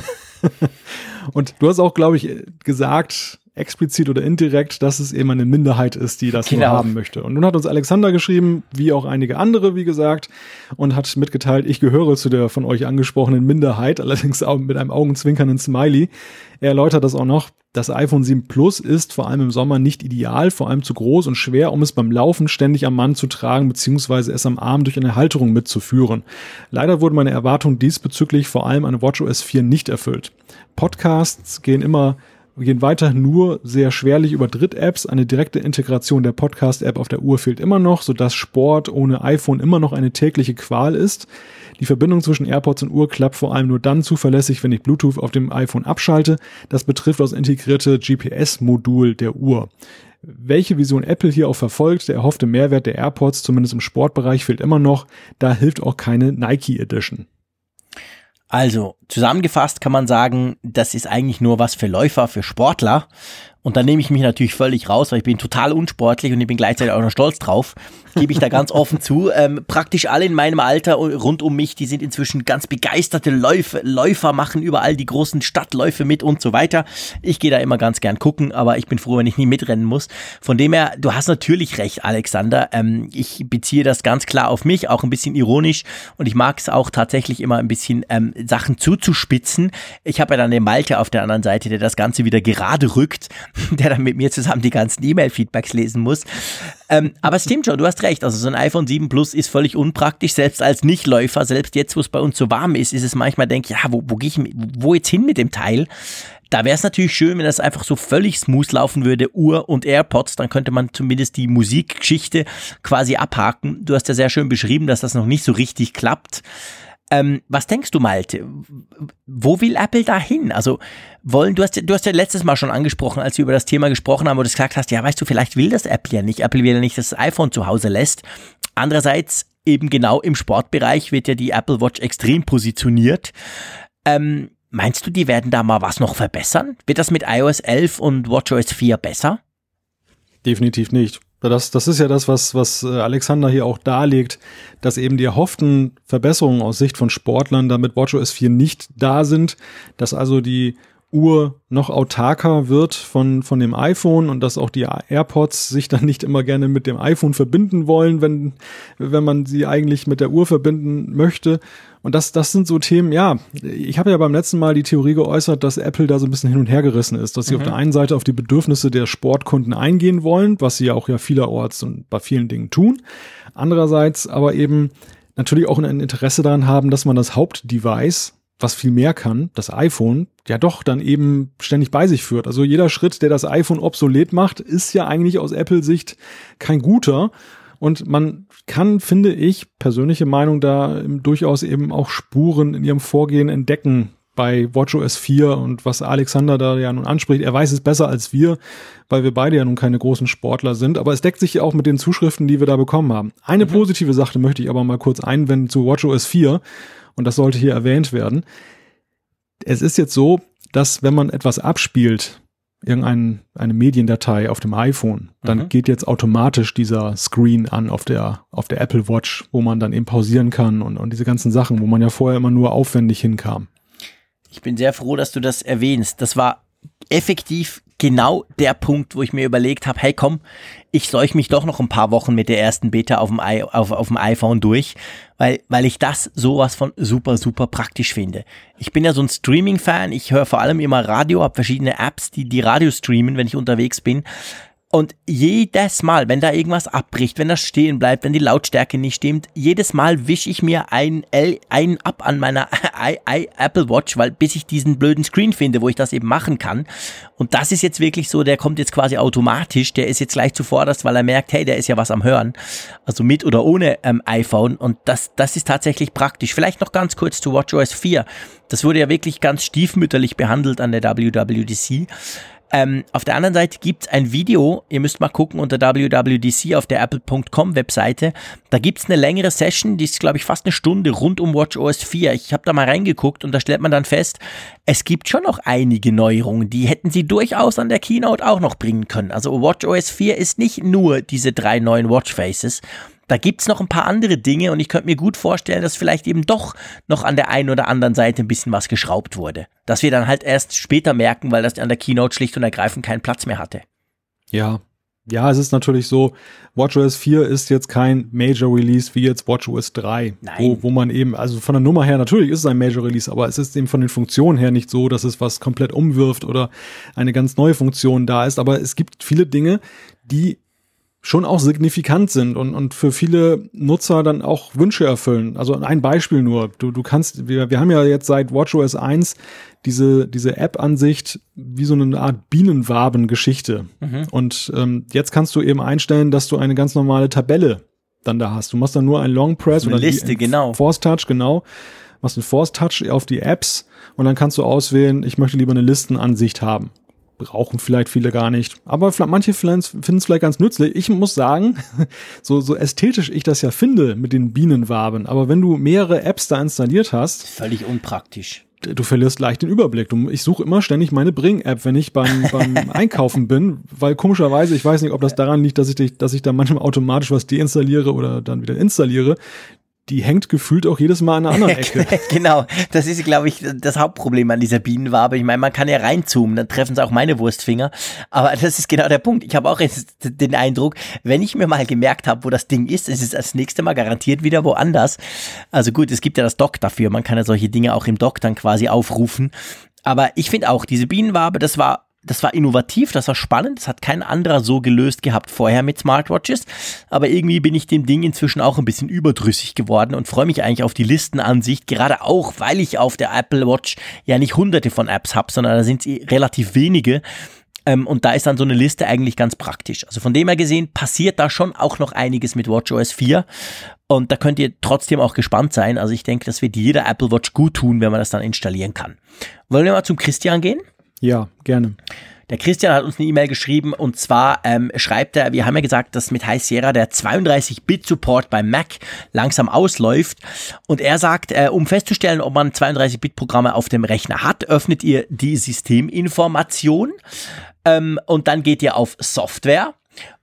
(laughs) und du hast auch, glaube ich, gesagt, explizit oder indirekt, dass es eben eine Minderheit ist, die das genau. haben möchte. Und nun hat uns Alexander geschrieben, wie auch einige andere, wie gesagt, und hat mitgeteilt, ich gehöre zu der von euch angesprochenen Minderheit, allerdings auch mit einem augenzwinkernden Smiley. Er erläutert das auch noch. Das iPhone 7 Plus ist vor allem im Sommer nicht ideal, vor allem zu groß und schwer, um es beim Laufen ständig am Mann zu tragen bzw. es am Arm durch eine Halterung mitzuführen. Leider wurde meine Erwartung diesbezüglich vor allem an WatchOS 4 nicht erfüllt. Podcasts gehen immer gehen weiter nur sehr schwerlich über Dritt-Apps. Eine direkte Integration der Podcast-App auf der Uhr fehlt immer noch, sodass Sport ohne iPhone immer noch eine tägliche Qual ist. Die Verbindung zwischen AirPods und Uhr klappt vor allem nur dann zuverlässig, wenn ich Bluetooth auf dem iPhone abschalte. Das betrifft das integrierte GPS-Modul der Uhr. Welche Vision Apple hier auch verfolgt, der erhoffte Mehrwert der AirPods, zumindest im Sportbereich, fehlt immer noch. Da hilft auch keine Nike Edition. Also, zusammengefasst kann man sagen, das ist eigentlich nur was für Läufer, für Sportler. Und da nehme ich mich natürlich völlig raus, weil ich bin total unsportlich und ich bin gleichzeitig auch noch stolz drauf. Gebe ich da ganz offen zu. Ähm, praktisch alle in meinem Alter rund um mich, die sind inzwischen ganz begeisterte Läufe, Läufer, machen überall die großen Stadtläufe mit und so weiter. Ich gehe da immer ganz gern gucken, aber ich bin froh, wenn ich nie mitrennen muss. Von dem her, du hast natürlich recht, Alexander. Ähm, ich beziehe das ganz klar auf mich, auch ein bisschen ironisch und ich mag es auch tatsächlich immer ein bisschen ähm, Sachen zuzuspitzen. Ich habe ja dann den Malte auf der anderen Seite, der das Ganze wieder gerade rückt (laughs) der dann mit mir zusammen die ganzen E-Mail-Feedbacks lesen muss. Ähm, aber es stimmt schon, du hast recht. Also so ein iPhone 7 Plus ist völlig unpraktisch, selbst als Nichtläufer. Selbst jetzt, wo es bei uns so warm ist, ist es manchmal, denke ja, wo, wo gehe ich, wo jetzt hin mit dem Teil? Da wäre es natürlich schön, wenn das einfach so völlig smooth laufen würde, Uhr und AirPods, dann könnte man zumindest die Musikgeschichte quasi abhaken. Du hast ja sehr schön beschrieben, dass das noch nicht so richtig klappt. Ähm, was denkst du, Malte? Wo will Apple da hin? Also wollen, du hast, du hast ja letztes Mal schon angesprochen, als wir über das Thema gesprochen haben, wo du gesagt hast, ja, weißt du, vielleicht will das Apple ja nicht. Apple will ja nicht, dass das iPhone zu Hause lässt. Andererseits, eben genau im Sportbereich wird ja die Apple Watch extrem positioniert. Ähm, meinst du, die werden da mal was noch verbessern? Wird das mit iOS 11 und WatchOS 4 besser? Definitiv nicht. Das, das ist ja das, was, was äh, Alexander hier auch darlegt, dass eben die erhofften Verbesserungen aus Sicht von Sportlern damit WatchOS 4 nicht da sind, dass also die Uhr noch autarker wird von, von dem iPhone und dass auch die AirPods sich dann nicht immer gerne mit dem iPhone verbinden wollen, wenn, wenn man sie eigentlich mit der Uhr verbinden möchte. Und das, das sind so Themen, ja, ich habe ja beim letzten Mal die Theorie geäußert, dass Apple da so ein bisschen hin und her gerissen ist, dass sie mhm. auf der einen Seite auf die Bedürfnisse der Sportkunden eingehen wollen, was sie ja auch ja vielerorts und bei vielen Dingen tun. Andererseits aber eben natürlich auch ein Interesse daran haben, dass man das Hauptdevice was viel mehr kann, das iPhone, ja doch dann eben ständig bei sich führt. Also jeder Schritt, der das iPhone obsolet macht, ist ja eigentlich aus Apple-Sicht kein guter. Und man kann, finde ich, persönliche Meinung da durchaus eben auch Spuren in ihrem Vorgehen entdecken bei WatchOS 4 und was Alexander da ja nun anspricht. Er weiß es besser als wir, weil wir beide ja nun keine großen Sportler sind. Aber es deckt sich ja auch mit den Zuschriften, die wir da bekommen haben. Eine mhm. positive Sache möchte ich aber mal kurz einwenden zu WatchOS 4 und das sollte hier erwähnt werden. Es ist jetzt so, dass wenn man etwas abspielt, irgendeine eine Mediendatei auf dem iPhone, dann mhm. geht jetzt automatisch dieser Screen an auf der, auf der Apple Watch, wo man dann eben pausieren kann und, und diese ganzen Sachen, wo man ja vorher immer nur aufwendig hinkam. Ich bin sehr froh, dass du das erwähnst. Das war effektiv genau der Punkt, wo ich mir überlegt habe, hey komm, ich seuch mich doch noch ein paar Wochen mit der ersten Beta auf dem, I auf, auf dem iPhone durch, weil, weil ich das sowas von super, super praktisch finde. Ich bin ja so ein Streaming-Fan, ich höre vor allem immer Radio, habe verschiedene Apps, die die Radio streamen, wenn ich unterwegs bin. Und jedes Mal, wenn da irgendwas abbricht, wenn das stehen bleibt, wenn die Lautstärke nicht stimmt, jedes Mal wische ich mir ein, ein ab an meiner (laughs) I, I, Apple Watch, weil bis ich diesen blöden Screen finde, wo ich das eben machen kann. Und das ist jetzt wirklich so, der kommt jetzt quasi automatisch, der ist jetzt gleich zuvorderst, weil er merkt, hey, der ist ja was am Hören. Also mit oder ohne ähm, iPhone. Und das, das ist tatsächlich praktisch. Vielleicht noch ganz kurz zu WatchOS 4. Das wurde ja wirklich ganz stiefmütterlich behandelt an der WWDC. Ähm, auf der anderen Seite gibt es ein Video, ihr müsst mal gucken unter WWDC auf der Apple.com Webseite. Da gibt es eine längere Session, die ist, glaube ich, fast eine Stunde rund um WatchOS 4. Ich habe da mal reingeguckt und da stellt man dann fest, es gibt schon noch einige Neuerungen, die hätten sie durchaus an der Keynote auch noch bringen können. Also WatchOS 4 ist nicht nur diese drei neuen Watchfaces. Da gibt's noch ein paar andere Dinge und ich könnte mir gut vorstellen, dass vielleicht eben doch noch an der einen oder anderen Seite ein bisschen was geschraubt wurde. Dass wir dann halt erst später merken, weil das an der Keynote schlicht und ergreifend keinen Platz mehr hatte. Ja, ja, es ist natürlich so, WatchOS 4 ist jetzt kein Major Release wie jetzt WatchOS 3, Nein. wo, wo man eben, also von der Nummer her natürlich ist es ein Major Release, aber es ist eben von den Funktionen her nicht so, dass es was komplett umwirft oder eine ganz neue Funktion da ist. Aber es gibt viele Dinge, die schon auch signifikant sind und, und für viele Nutzer dann auch Wünsche erfüllen. Also ein Beispiel nur. Du, du kannst, wir, wir haben ja jetzt seit WatchOS 1 diese, diese App-Ansicht wie so eine Art Bienenwaben-Geschichte. Mhm. Und ähm, jetzt kannst du eben einstellen, dass du eine ganz normale Tabelle dann da hast. Du machst dann nur ein Long Press So eine oder Liste, genau. Force Touch, genau. Machst einen Force Touch auf die Apps und dann kannst du auswählen, ich möchte lieber eine Listenansicht haben. Brauchen vielleicht viele gar nicht. Aber manche finden es vielleicht ganz nützlich. Ich muss sagen, (laughs) so, so ästhetisch ich das ja finde mit den Bienenwaben, aber wenn du mehrere Apps da installiert hast, Völlig unpraktisch. du verlierst leicht den Überblick. Du, ich suche immer ständig meine Bring-App, wenn ich beim, (laughs) beim Einkaufen bin, weil komischerweise, ich weiß nicht, ob das daran liegt, dass ich, dass ich da manchmal automatisch was deinstalliere oder dann wieder installiere. Die hängt gefühlt auch jedes Mal an einer anderen (laughs) Ecke. genau, das ist, glaube ich, das Hauptproblem an dieser Bienenwabe. Ich meine, man kann ja reinzoomen, dann treffen sie auch meine Wurstfinger. Aber (laughs) das ist genau der Punkt. Ich habe auch jetzt den Eindruck, wenn ich mir mal gemerkt habe, wo das Ding ist, ist es das nächste Mal garantiert wieder woanders. Also gut, es gibt ja das Dock dafür. Man kann ja solche Dinge auch im Dock dann quasi aufrufen. Aber ich finde auch, diese Bienenwabe, das war das war innovativ, das war spannend, das hat kein anderer so gelöst gehabt vorher mit Smartwatches, aber irgendwie bin ich dem Ding inzwischen auch ein bisschen überdrüssig geworden und freue mich eigentlich auf die Listenansicht, gerade auch, weil ich auf der Apple Watch ja nicht hunderte von Apps habe, sondern da sind sie relativ wenige. Ähm, und da ist dann so eine Liste eigentlich ganz praktisch. Also von dem her gesehen passiert da schon auch noch einiges mit WatchOS 4. Und da könnt ihr trotzdem auch gespannt sein. Also ich denke, das wird jeder Apple Watch gut tun, wenn man das dann installieren kann. Wollen wir mal zum Christian gehen? Ja, gerne. Der Christian hat uns eine E-Mail geschrieben und zwar ähm, schreibt er, wir haben ja gesagt, dass mit High Sierra der 32-Bit-Support beim Mac langsam ausläuft und er sagt, äh, um festzustellen, ob man 32-Bit-Programme auf dem Rechner hat, öffnet ihr die Systeminformation ähm, und dann geht ihr auf Software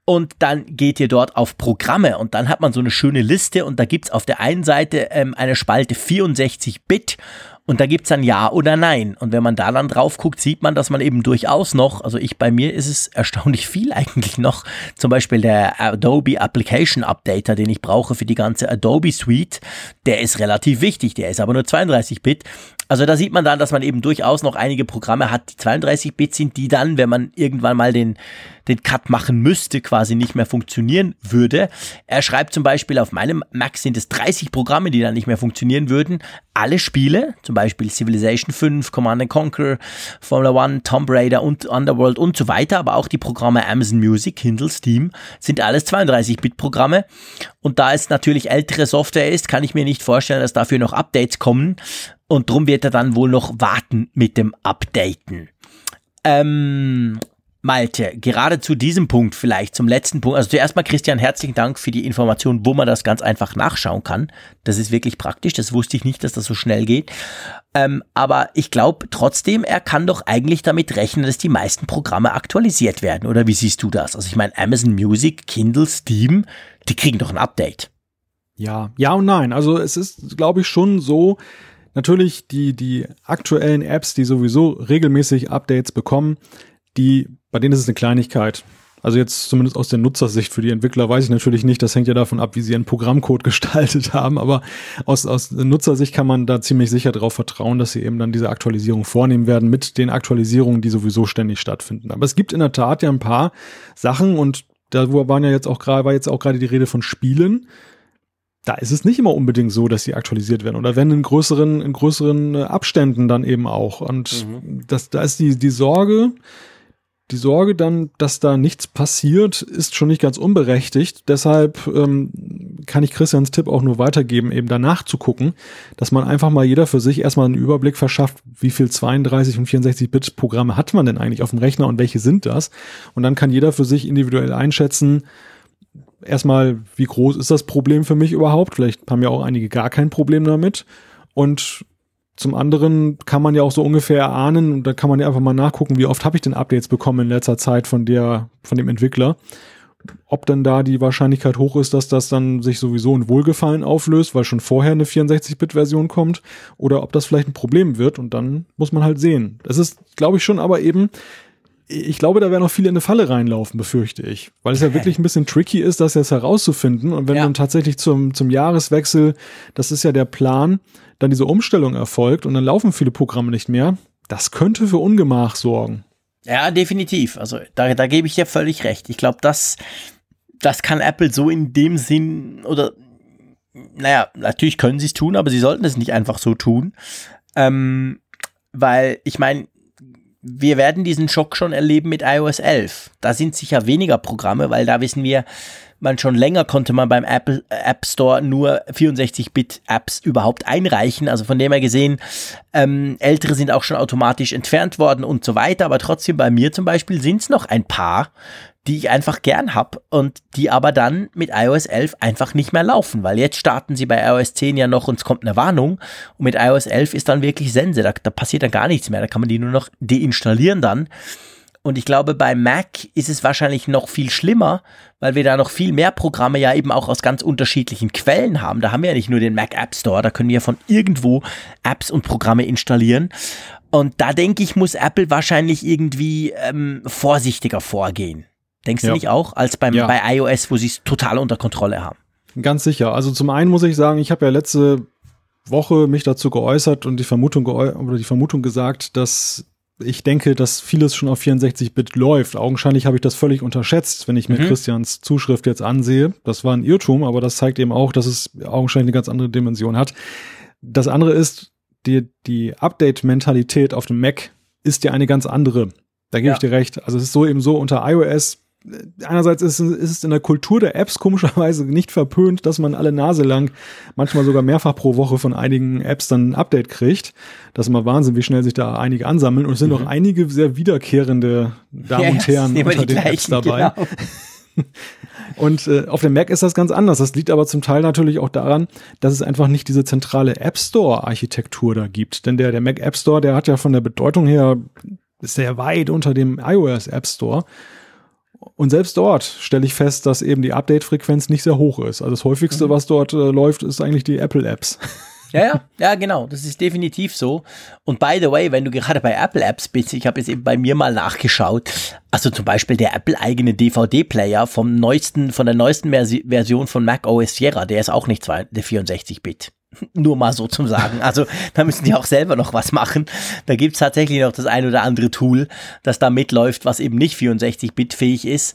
und dann geht ihr dort auf Programme und dann hat man so eine schöne Liste und da gibt's auf der einen Seite ähm, eine Spalte 64 Bit und da gibt's dann Ja oder Nein. Und wenn man da dann drauf guckt, sieht man, dass man eben durchaus noch, also ich bei mir ist es erstaunlich viel (laughs) eigentlich noch, zum Beispiel der Adobe Application Updater, den ich brauche für die ganze Adobe Suite, der ist relativ wichtig, der ist aber nur 32 Bit. Also da sieht man dann, dass man eben durchaus noch einige Programme hat, die 32 Bit sind, die dann, wenn man irgendwann mal den, den Cut machen müsste, quasi nicht mehr funktionieren würde. Er schreibt zum Beispiel, auf meinem Mac sind es 30 Programme, die dann nicht mehr funktionieren würden. Alle Spiele, zum Beispiel Civilization 5, Command Conquer, Formula One, Tomb Raider und Underworld und so weiter, aber auch die Programme Amazon Music, Kindle, Steam, sind alles 32-Bit-Programme. Und da es natürlich ältere Software ist, kann ich mir nicht vorstellen, dass dafür noch Updates kommen. Und drum wird er dann wohl noch warten mit dem Updaten. Ähm, Malte, gerade zu diesem Punkt vielleicht, zum letzten Punkt. Also zuerst mal Christian, herzlichen Dank für die Information, wo man das ganz einfach nachschauen kann. Das ist wirklich praktisch. Das wusste ich nicht, dass das so schnell geht. Ähm, aber ich glaube trotzdem, er kann doch eigentlich damit rechnen, dass die meisten Programme aktualisiert werden. Oder wie siehst du das? Also ich meine, Amazon Music, Kindle, Steam, die kriegen doch ein Update. Ja, ja und nein. Also es ist, glaube ich, schon so, natürlich die, die aktuellen Apps, die sowieso regelmäßig Updates bekommen, die, bei denen ist es eine Kleinigkeit. Also jetzt zumindest aus der Nutzersicht für die Entwickler weiß ich natürlich nicht, das hängt ja davon ab, wie sie ihren Programmcode (laughs) gestaltet haben, aber aus, aus Nutzersicht kann man da ziemlich sicher darauf vertrauen, dass sie eben dann diese Aktualisierung vornehmen werden mit den Aktualisierungen, die sowieso ständig stattfinden. Aber es gibt in der Tat ja ein paar Sachen und da waren ja jetzt auch gerade, war jetzt auch gerade die Rede von Spielen, da ist es nicht immer unbedingt so, dass sie aktualisiert werden oder wenn in größeren, in größeren äh, Abständen dann eben auch. Und das, da ist die, die Sorge, die Sorge dann, dass da nichts passiert, ist schon nicht ganz unberechtigt. Deshalb ähm, kann ich Christians Tipp auch nur weitergeben, eben danach zu gucken, dass man einfach mal jeder für sich erstmal einen Überblick verschafft, wie viel 32 und 64 Bit Programme hat man denn eigentlich auf dem Rechner und welche sind das? Und dann kann jeder für sich individuell einschätzen, erstmal, wie groß ist das Problem für mich überhaupt? Vielleicht haben ja auch einige gar kein Problem damit. Und zum anderen kann man ja auch so ungefähr erahnen, und da kann man ja einfach mal nachgucken, wie oft habe ich denn Updates bekommen in letzter Zeit von der, von dem Entwickler. ob denn da die Wahrscheinlichkeit hoch ist, dass das dann sich sowieso in Wohlgefallen auflöst, weil schon vorher eine 64-Bit-Version kommt, oder ob das vielleicht ein Problem wird und dann muss man halt sehen. Das ist, glaube ich, schon aber eben, ich glaube, da werden noch viele in eine Falle reinlaufen, befürchte ich. Weil es ja (laughs) wirklich ein bisschen tricky ist, das jetzt herauszufinden. Und wenn ja. dann tatsächlich zum, zum Jahreswechsel, das ist ja der Plan, dann diese Umstellung erfolgt und dann laufen viele Programme nicht mehr, das könnte für Ungemach sorgen. Ja, definitiv. Also da, da gebe ich dir völlig recht. Ich glaube, das, das kann Apple so in dem Sinn oder naja, natürlich können sie es tun, aber sie sollten es nicht einfach so tun. Ähm, weil ich meine, wir werden diesen Schock schon erleben mit iOS 11. Da sind sicher weniger Programme, weil da wissen wir, man schon länger konnte man beim Apple App Store nur 64-Bit-Apps überhaupt einreichen. Also von dem her gesehen, ähm, ältere sind auch schon automatisch entfernt worden und so weiter. Aber trotzdem bei mir zum Beispiel sind es noch ein paar, die ich einfach gern hab und die aber dann mit iOS 11 einfach nicht mehr laufen, weil jetzt starten sie bei iOS 10 ja noch und es kommt eine Warnung und mit iOS 11 ist dann wirklich Sense, da, da passiert dann gar nichts mehr, da kann man die nur noch deinstallieren dann. Und ich glaube, bei Mac ist es wahrscheinlich noch viel schlimmer, weil wir da noch viel mehr Programme ja eben auch aus ganz unterschiedlichen Quellen haben. Da haben wir ja nicht nur den Mac App Store, da können wir von irgendwo Apps und Programme installieren. Und da denke ich, muss Apple wahrscheinlich irgendwie ähm, vorsichtiger vorgehen. Denkst ja. du nicht auch, als beim, ja. bei iOS, wo sie es total unter Kontrolle haben? Ganz sicher. Also zum einen muss ich sagen, ich habe ja letzte Woche mich dazu geäußert und die Vermutung oder die Vermutung gesagt, dass ich denke, dass vieles schon auf 64-Bit läuft. Augenscheinlich habe ich das völlig unterschätzt, wenn ich mir mhm. Christians Zuschrift jetzt ansehe. Das war ein Irrtum, aber das zeigt eben auch, dass es augenscheinlich eine ganz andere Dimension hat. Das andere ist, die, die Update-Mentalität auf dem Mac ist ja eine ganz andere. Da gebe ja. ich dir recht. Also es ist so eben so unter iOS einerseits ist, ist, es in der Kultur der Apps komischerweise nicht verpönt, dass man alle Nase lang, manchmal sogar mehrfach pro Woche von einigen Apps dann ein Update kriegt. Das ist mal Wahnsinn, wie schnell sich da einige ansammeln. Und es sind mhm. auch einige sehr wiederkehrende Damen ja, und Herren unter den Apps dabei. Genau. (laughs) Und äh, auf dem Mac ist das ganz anders. Das liegt aber zum Teil natürlich auch daran, dass es einfach nicht diese zentrale App Store Architektur da gibt. Denn der, der Mac App Store, der hat ja von der Bedeutung her, sehr weit unter dem iOS App Store. Und selbst dort stelle ich fest, dass eben die Update-Frequenz nicht sehr hoch ist. Also das häufigste, mhm. was dort äh, läuft, ist eigentlich die Apple-Apps. Ja, ja, ja, genau. Das ist definitiv so. Und by the way, wenn du gerade bei Apple Apps bist, ich habe jetzt eben bei mir mal nachgeschaut. Also zum Beispiel der Apple-eigene DVD-Player vom neuesten, von der neuesten Version von Mac OS Sierra, der ist auch nicht 64-Bit. Nur mal so zum Sagen. Also da müssen die auch selber noch was machen. Da gibt's tatsächlich noch das ein oder andere Tool, das da mitläuft, was eben nicht 64-Bit fähig ist.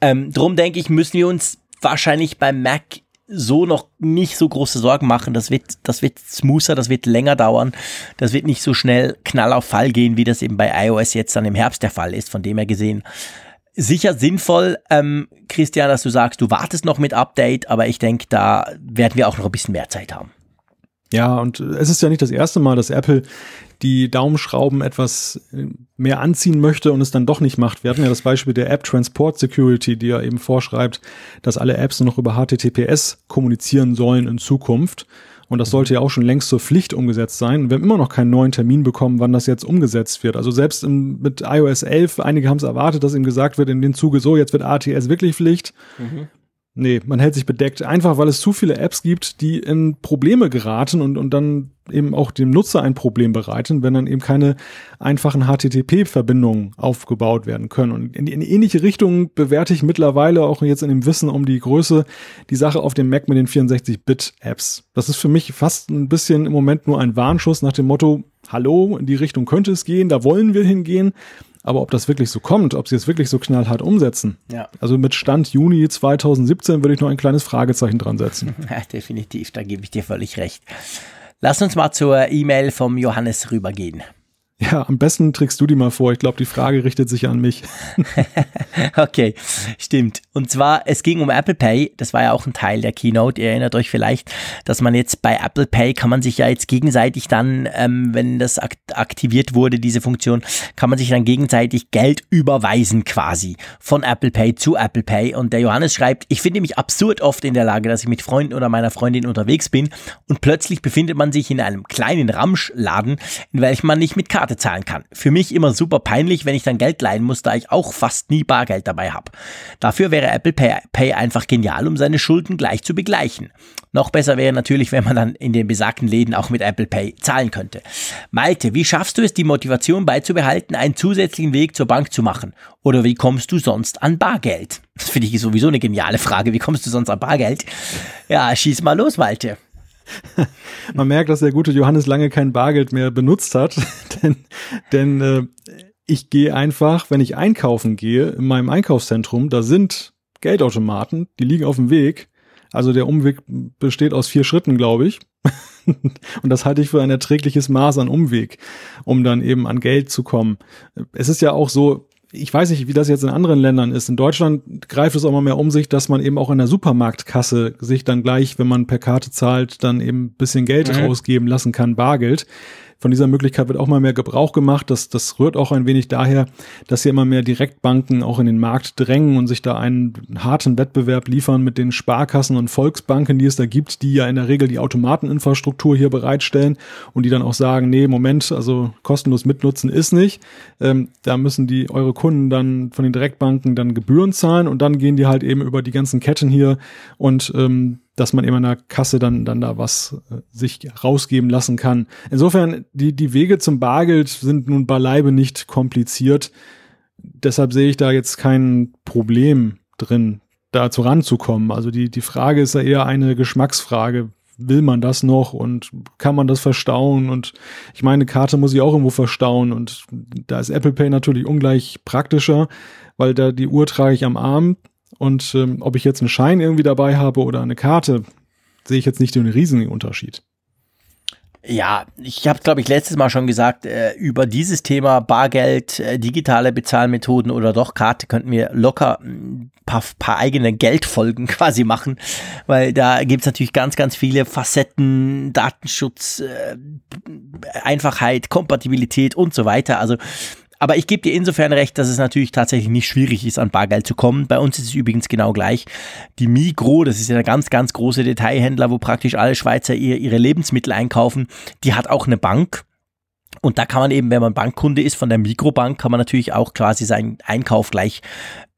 Ähm, drum denke ich, müssen wir uns wahrscheinlich beim Mac so noch nicht so große Sorgen machen. Das wird, das wird smoother, das wird länger dauern. Das wird nicht so schnell knall auf Fall gehen, wie das eben bei iOS jetzt dann im Herbst der Fall ist. Von dem her gesehen sicher sinnvoll, ähm, Christian, dass du sagst, du wartest noch mit Update, aber ich denke, da werden wir auch noch ein bisschen mehr Zeit haben. Ja, und es ist ja nicht das erste Mal, dass Apple die Daumenschrauben etwas äh, mehr anziehen möchte und es dann doch nicht macht. Wir hatten ja das Beispiel der App Transport Security, die ja eben vorschreibt, dass alle Apps nur noch über HTTPS kommunizieren sollen in Zukunft. Und das sollte ja auch schon längst zur Pflicht umgesetzt sein. Wir haben immer noch keinen neuen Termin bekommen, wann das jetzt umgesetzt wird. Also selbst im, mit iOS 11, einige haben es erwartet, dass ihm gesagt wird in den Zuge so, jetzt wird ATS wirklich Pflicht. Mhm. Nee, man hält sich bedeckt, einfach weil es zu viele Apps gibt, die in Probleme geraten und, und dann eben auch dem Nutzer ein Problem bereiten, wenn dann eben keine einfachen HTTP-Verbindungen aufgebaut werden können. Und in, in ähnliche Richtung bewerte ich mittlerweile auch jetzt in dem Wissen um die Größe die Sache auf dem Mac mit den 64-Bit-Apps. Das ist für mich fast ein bisschen im Moment nur ein Warnschuss nach dem Motto, hallo, in die Richtung könnte es gehen, da wollen wir hingehen. Aber ob das wirklich so kommt, ob sie es wirklich so knallhart umsetzen, ja. also mit Stand Juni 2017 würde ich noch ein kleines Fragezeichen dran setzen. (laughs) Ja, definitiv, da gebe ich dir völlig recht. Lass uns mal zur E-Mail vom Johannes rübergehen. Ja, am besten trägst du die mal vor. Ich glaube, die Frage richtet sich an mich. (laughs) okay, stimmt. Und zwar, es ging um Apple Pay. Das war ja auch ein Teil der Keynote. Ihr erinnert euch vielleicht, dass man jetzt bei Apple Pay kann man sich ja jetzt gegenseitig dann, ähm, wenn das aktiviert wurde, diese Funktion, kann man sich dann gegenseitig Geld überweisen quasi von Apple Pay zu Apple Pay. Und der Johannes schreibt, ich finde mich absurd oft in der Lage, dass ich mit Freunden oder meiner Freundin unterwegs bin und plötzlich befindet man sich in einem kleinen Ramschladen, in welchem man nicht mit Karte Karte zahlen kann. Für mich immer super peinlich, wenn ich dann Geld leihen muss, da ich auch fast nie Bargeld dabei habe. Dafür wäre Apple Pay, Pay einfach genial, um seine Schulden gleich zu begleichen. Noch besser wäre natürlich, wenn man dann in den besagten Läden auch mit Apple Pay zahlen könnte. Malte, wie schaffst du es, die Motivation beizubehalten, einen zusätzlichen Weg zur Bank zu machen? Oder wie kommst du sonst an Bargeld? Das finde ich sowieso eine geniale Frage. Wie kommst du sonst an Bargeld? Ja, schieß mal los, Malte. (laughs) Man merkt, dass der gute Johannes lange kein Bargeld mehr benutzt hat, (laughs) denn, denn äh, ich gehe einfach, wenn ich einkaufen gehe, in meinem Einkaufszentrum, da sind Geldautomaten, die liegen auf dem Weg. Also der Umweg besteht aus vier Schritten, glaube ich. (laughs) Und das halte ich für ein erträgliches Maß an Umweg, um dann eben an Geld zu kommen. Es ist ja auch so, ich weiß nicht, wie das jetzt in anderen Ländern ist. In Deutschland greift es auch mal mehr um sich, dass man eben auch in der Supermarktkasse sich dann gleich, wenn man per Karte zahlt, dann eben ein bisschen Geld mhm. rausgeben lassen kann, Bargeld. Von dieser Möglichkeit wird auch mal mehr Gebrauch gemacht. Das, das rührt auch ein wenig daher, dass hier immer mehr Direktbanken auch in den Markt drängen und sich da einen harten Wettbewerb liefern mit den Sparkassen und Volksbanken, die es da gibt, die ja in der Regel die Automateninfrastruktur hier bereitstellen und die dann auch sagen, nee, Moment, also kostenlos mitnutzen ist nicht. Ähm, da müssen die eure Kunden dann von den Direktbanken dann Gebühren zahlen und dann gehen die halt eben über die ganzen Ketten hier und ähm, dass man eben an der Kasse dann, dann da was äh, sich rausgeben lassen kann. Insofern, die, die Wege zum Bargeld sind nun beileibe nicht kompliziert. Deshalb sehe ich da jetzt kein Problem drin, dazu ranzukommen. Also die, die Frage ist ja eher eine Geschmacksfrage. Will man das noch und kann man das verstauen? Und ich meine, Karte muss ich auch irgendwo verstauen und da ist Apple Pay natürlich ungleich praktischer, weil da die Uhr trage ich am Arm und ähm, ob ich jetzt einen Schein irgendwie dabei habe oder eine Karte, sehe ich jetzt nicht den riesigen Unterschied. Ja, ich habe, glaube ich, letztes Mal schon gesagt, äh, über dieses Thema Bargeld, äh, digitale Bezahlmethoden oder doch Karte könnten wir locker ein paar, paar eigene Geldfolgen (laughs) quasi machen, weil da gibt es natürlich ganz, ganz viele Facetten, Datenschutz, äh, Einfachheit, Kompatibilität und so weiter. Also aber ich gebe dir insofern recht, dass es natürlich tatsächlich nicht schwierig ist, an Bargeld zu kommen. Bei uns ist es übrigens genau gleich. Die Migro, das ist ja der ganz, ganz große Detailhändler, wo praktisch alle Schweizer ihre Lebensmittel einkaufen, die hat auch eine Bank. Und da kann man eben, wenn man Bankkunde ist von der Mikrobank, kann man natürlich auch quasi seinen Einkauf gleich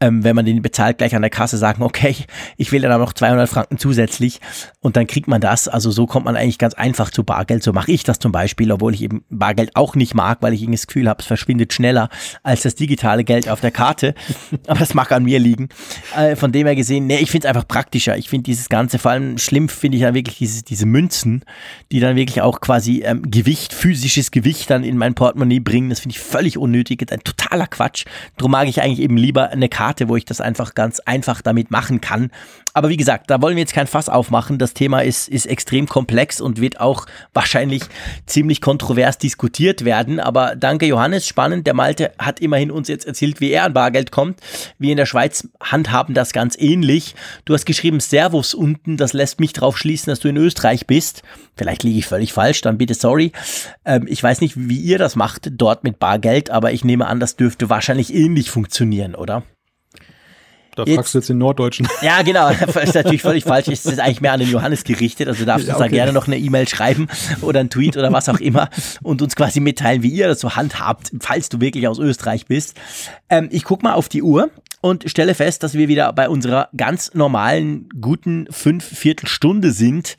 ähm, wenn man den bezahlt, gleich an der Kasse sagen, okay, ich will dann noch 200 Franken zusätzlich und dann kriegt man das. Also so kommt man eigentlich ganz einfach zu Bargeld. So mache ich das zum Beispiel, obwohl ich eben Bargeld auch nicht mag, weil ich irgendwie das Gefühl habe, es verschwindet schneller als das digitale Geld auf der Karte. (laughs) Aber das mag an mir liegen. Äh, von dem her gesehen, nee, ich finde es einfach praktischer. Ich finde dieses Ganze, vor allem schlimm finde ich ja wirklich diese, diese Münzen, die dann wirklich auch quasi ähm, Gewicht, physisches Gewicht dann in mein Portemonnaie bringen. Das finde ich völlig unnötig, ein totaler Quatsch. Darum mag ich eigentlich eben lieber eine Karte wo ich das einfach ganz einfach damit machen kann. Aber wie gesagt, da wollen wir jetzt kein Fass aufmachen. Das Thema ist, ist extrem komplex und wird auch wahrscheinlich ziemlich kontrovers diskutiert werden. Aber danke Johannes, spannend. Der Malte hat immerhin uns jetzt erzählt, wie er an Bargeld kommt. Wir in der Schweiz handhaben das ganz ähnlich. Du hast geschrieben Servus unten. Das lässt mich darauf schließen, dass du in Österreich bist. Vielleicht liege ich völlig falsch, dann bitte sorry. Ähm, ich weiß nicht, wie ihr das macht dort mit Bargeld, aber ich nehme an, das dürfte wahrscheinlich ähnlich funktionieren, oder? Da jetzt, fragst du jetzt den Norddeutschen. (laughs) Ja, genau. Das ist natürlich völlig falsch. Es ist eigentlich mehr an den Johannes gerichtet. Also darfst du ja, okay. da gerne noch eine E-Mail schreiben oder einen Tweet oder was auch immer und uns quasi mitteilen, wie ihr das so handhabt, falls du wirklich aus Österreich bist. Ähm, ich guck mal auf die Uhr und stelle fest, dass wir wieder bei unserer ganz normalen, guten fünf Viertelstunde sind.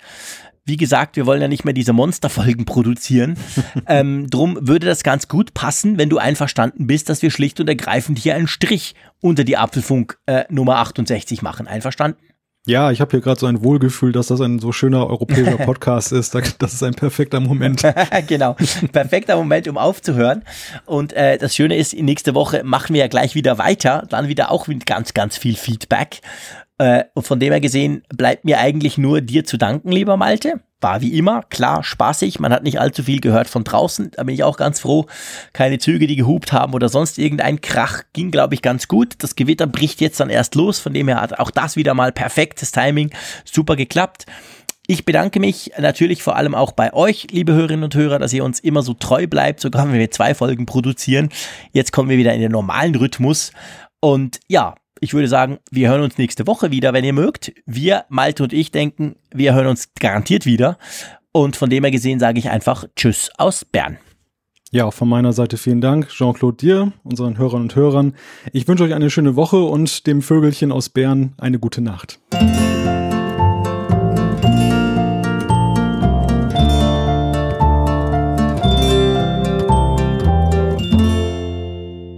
Wie gesagt, wir wollen ja nicht mehr diese Monsterfolgen produzieren. (laughs) ähm, drum würde das ganz gut passen, wenn du einverstanden bist, dass wir schlicht und ergreifend hier einen Strich unter die Apfelfunk äh, Nummer 68 machen. Einverstanden? Ja, ich habe hier gerade so ein Wohlgefühl, dass das ein so schöner europäischer (laughs) Podcast ist. Das ist ein perfekter Moment. (laughs) genau, perfekter Moment, um aufzuhören. Und äh, das Schöne ist, nächste Woche machen wir ja gleich wieder weiter. Dann wieder auch mit ganz, ganz viel Feedback. Äh, und von dem her gesehen bleibt mir eigentlich nur dir zu danken, lieber Malte. War wie immer, klar, spaßig. Man hat nicht allzu viel gehört von draußen. Da bin ich auch ganz froh. Keine Züge, die gehupt haben oder sonst irgendein Krach. Ging, glaube ich, ganz gut. Das Gewitter bricht jetzt dann erst los. Von dem her hat auch das wieder mal perfektes Timing. Super geklappt. Ich bedanke mich natürlich vor allem auch bei euch, liebe Hörerinnen und Hörer, dass ihr uns immer so treu bleibt, sogar wenn wir zwei Folgen produzieren. Jetzt kommen wir wieder in den normalen Rhythmus. Und ja, ich würde sagen, wir hören uns nächste Woche wieder, wenn ihr mögt. Wir, Malte und ich, denken, wir hören uns garantiert wieder. Und von dem her gesehen sage ich einfach Tschüss aus Bern. Ja, von meiner Seite vielen Dank, Jean-Claude dir, unseren Hörern und Hörern. Ich wünsche euch eine schöne Woche und dem Vögelchen aus Bern eine gute Nacht.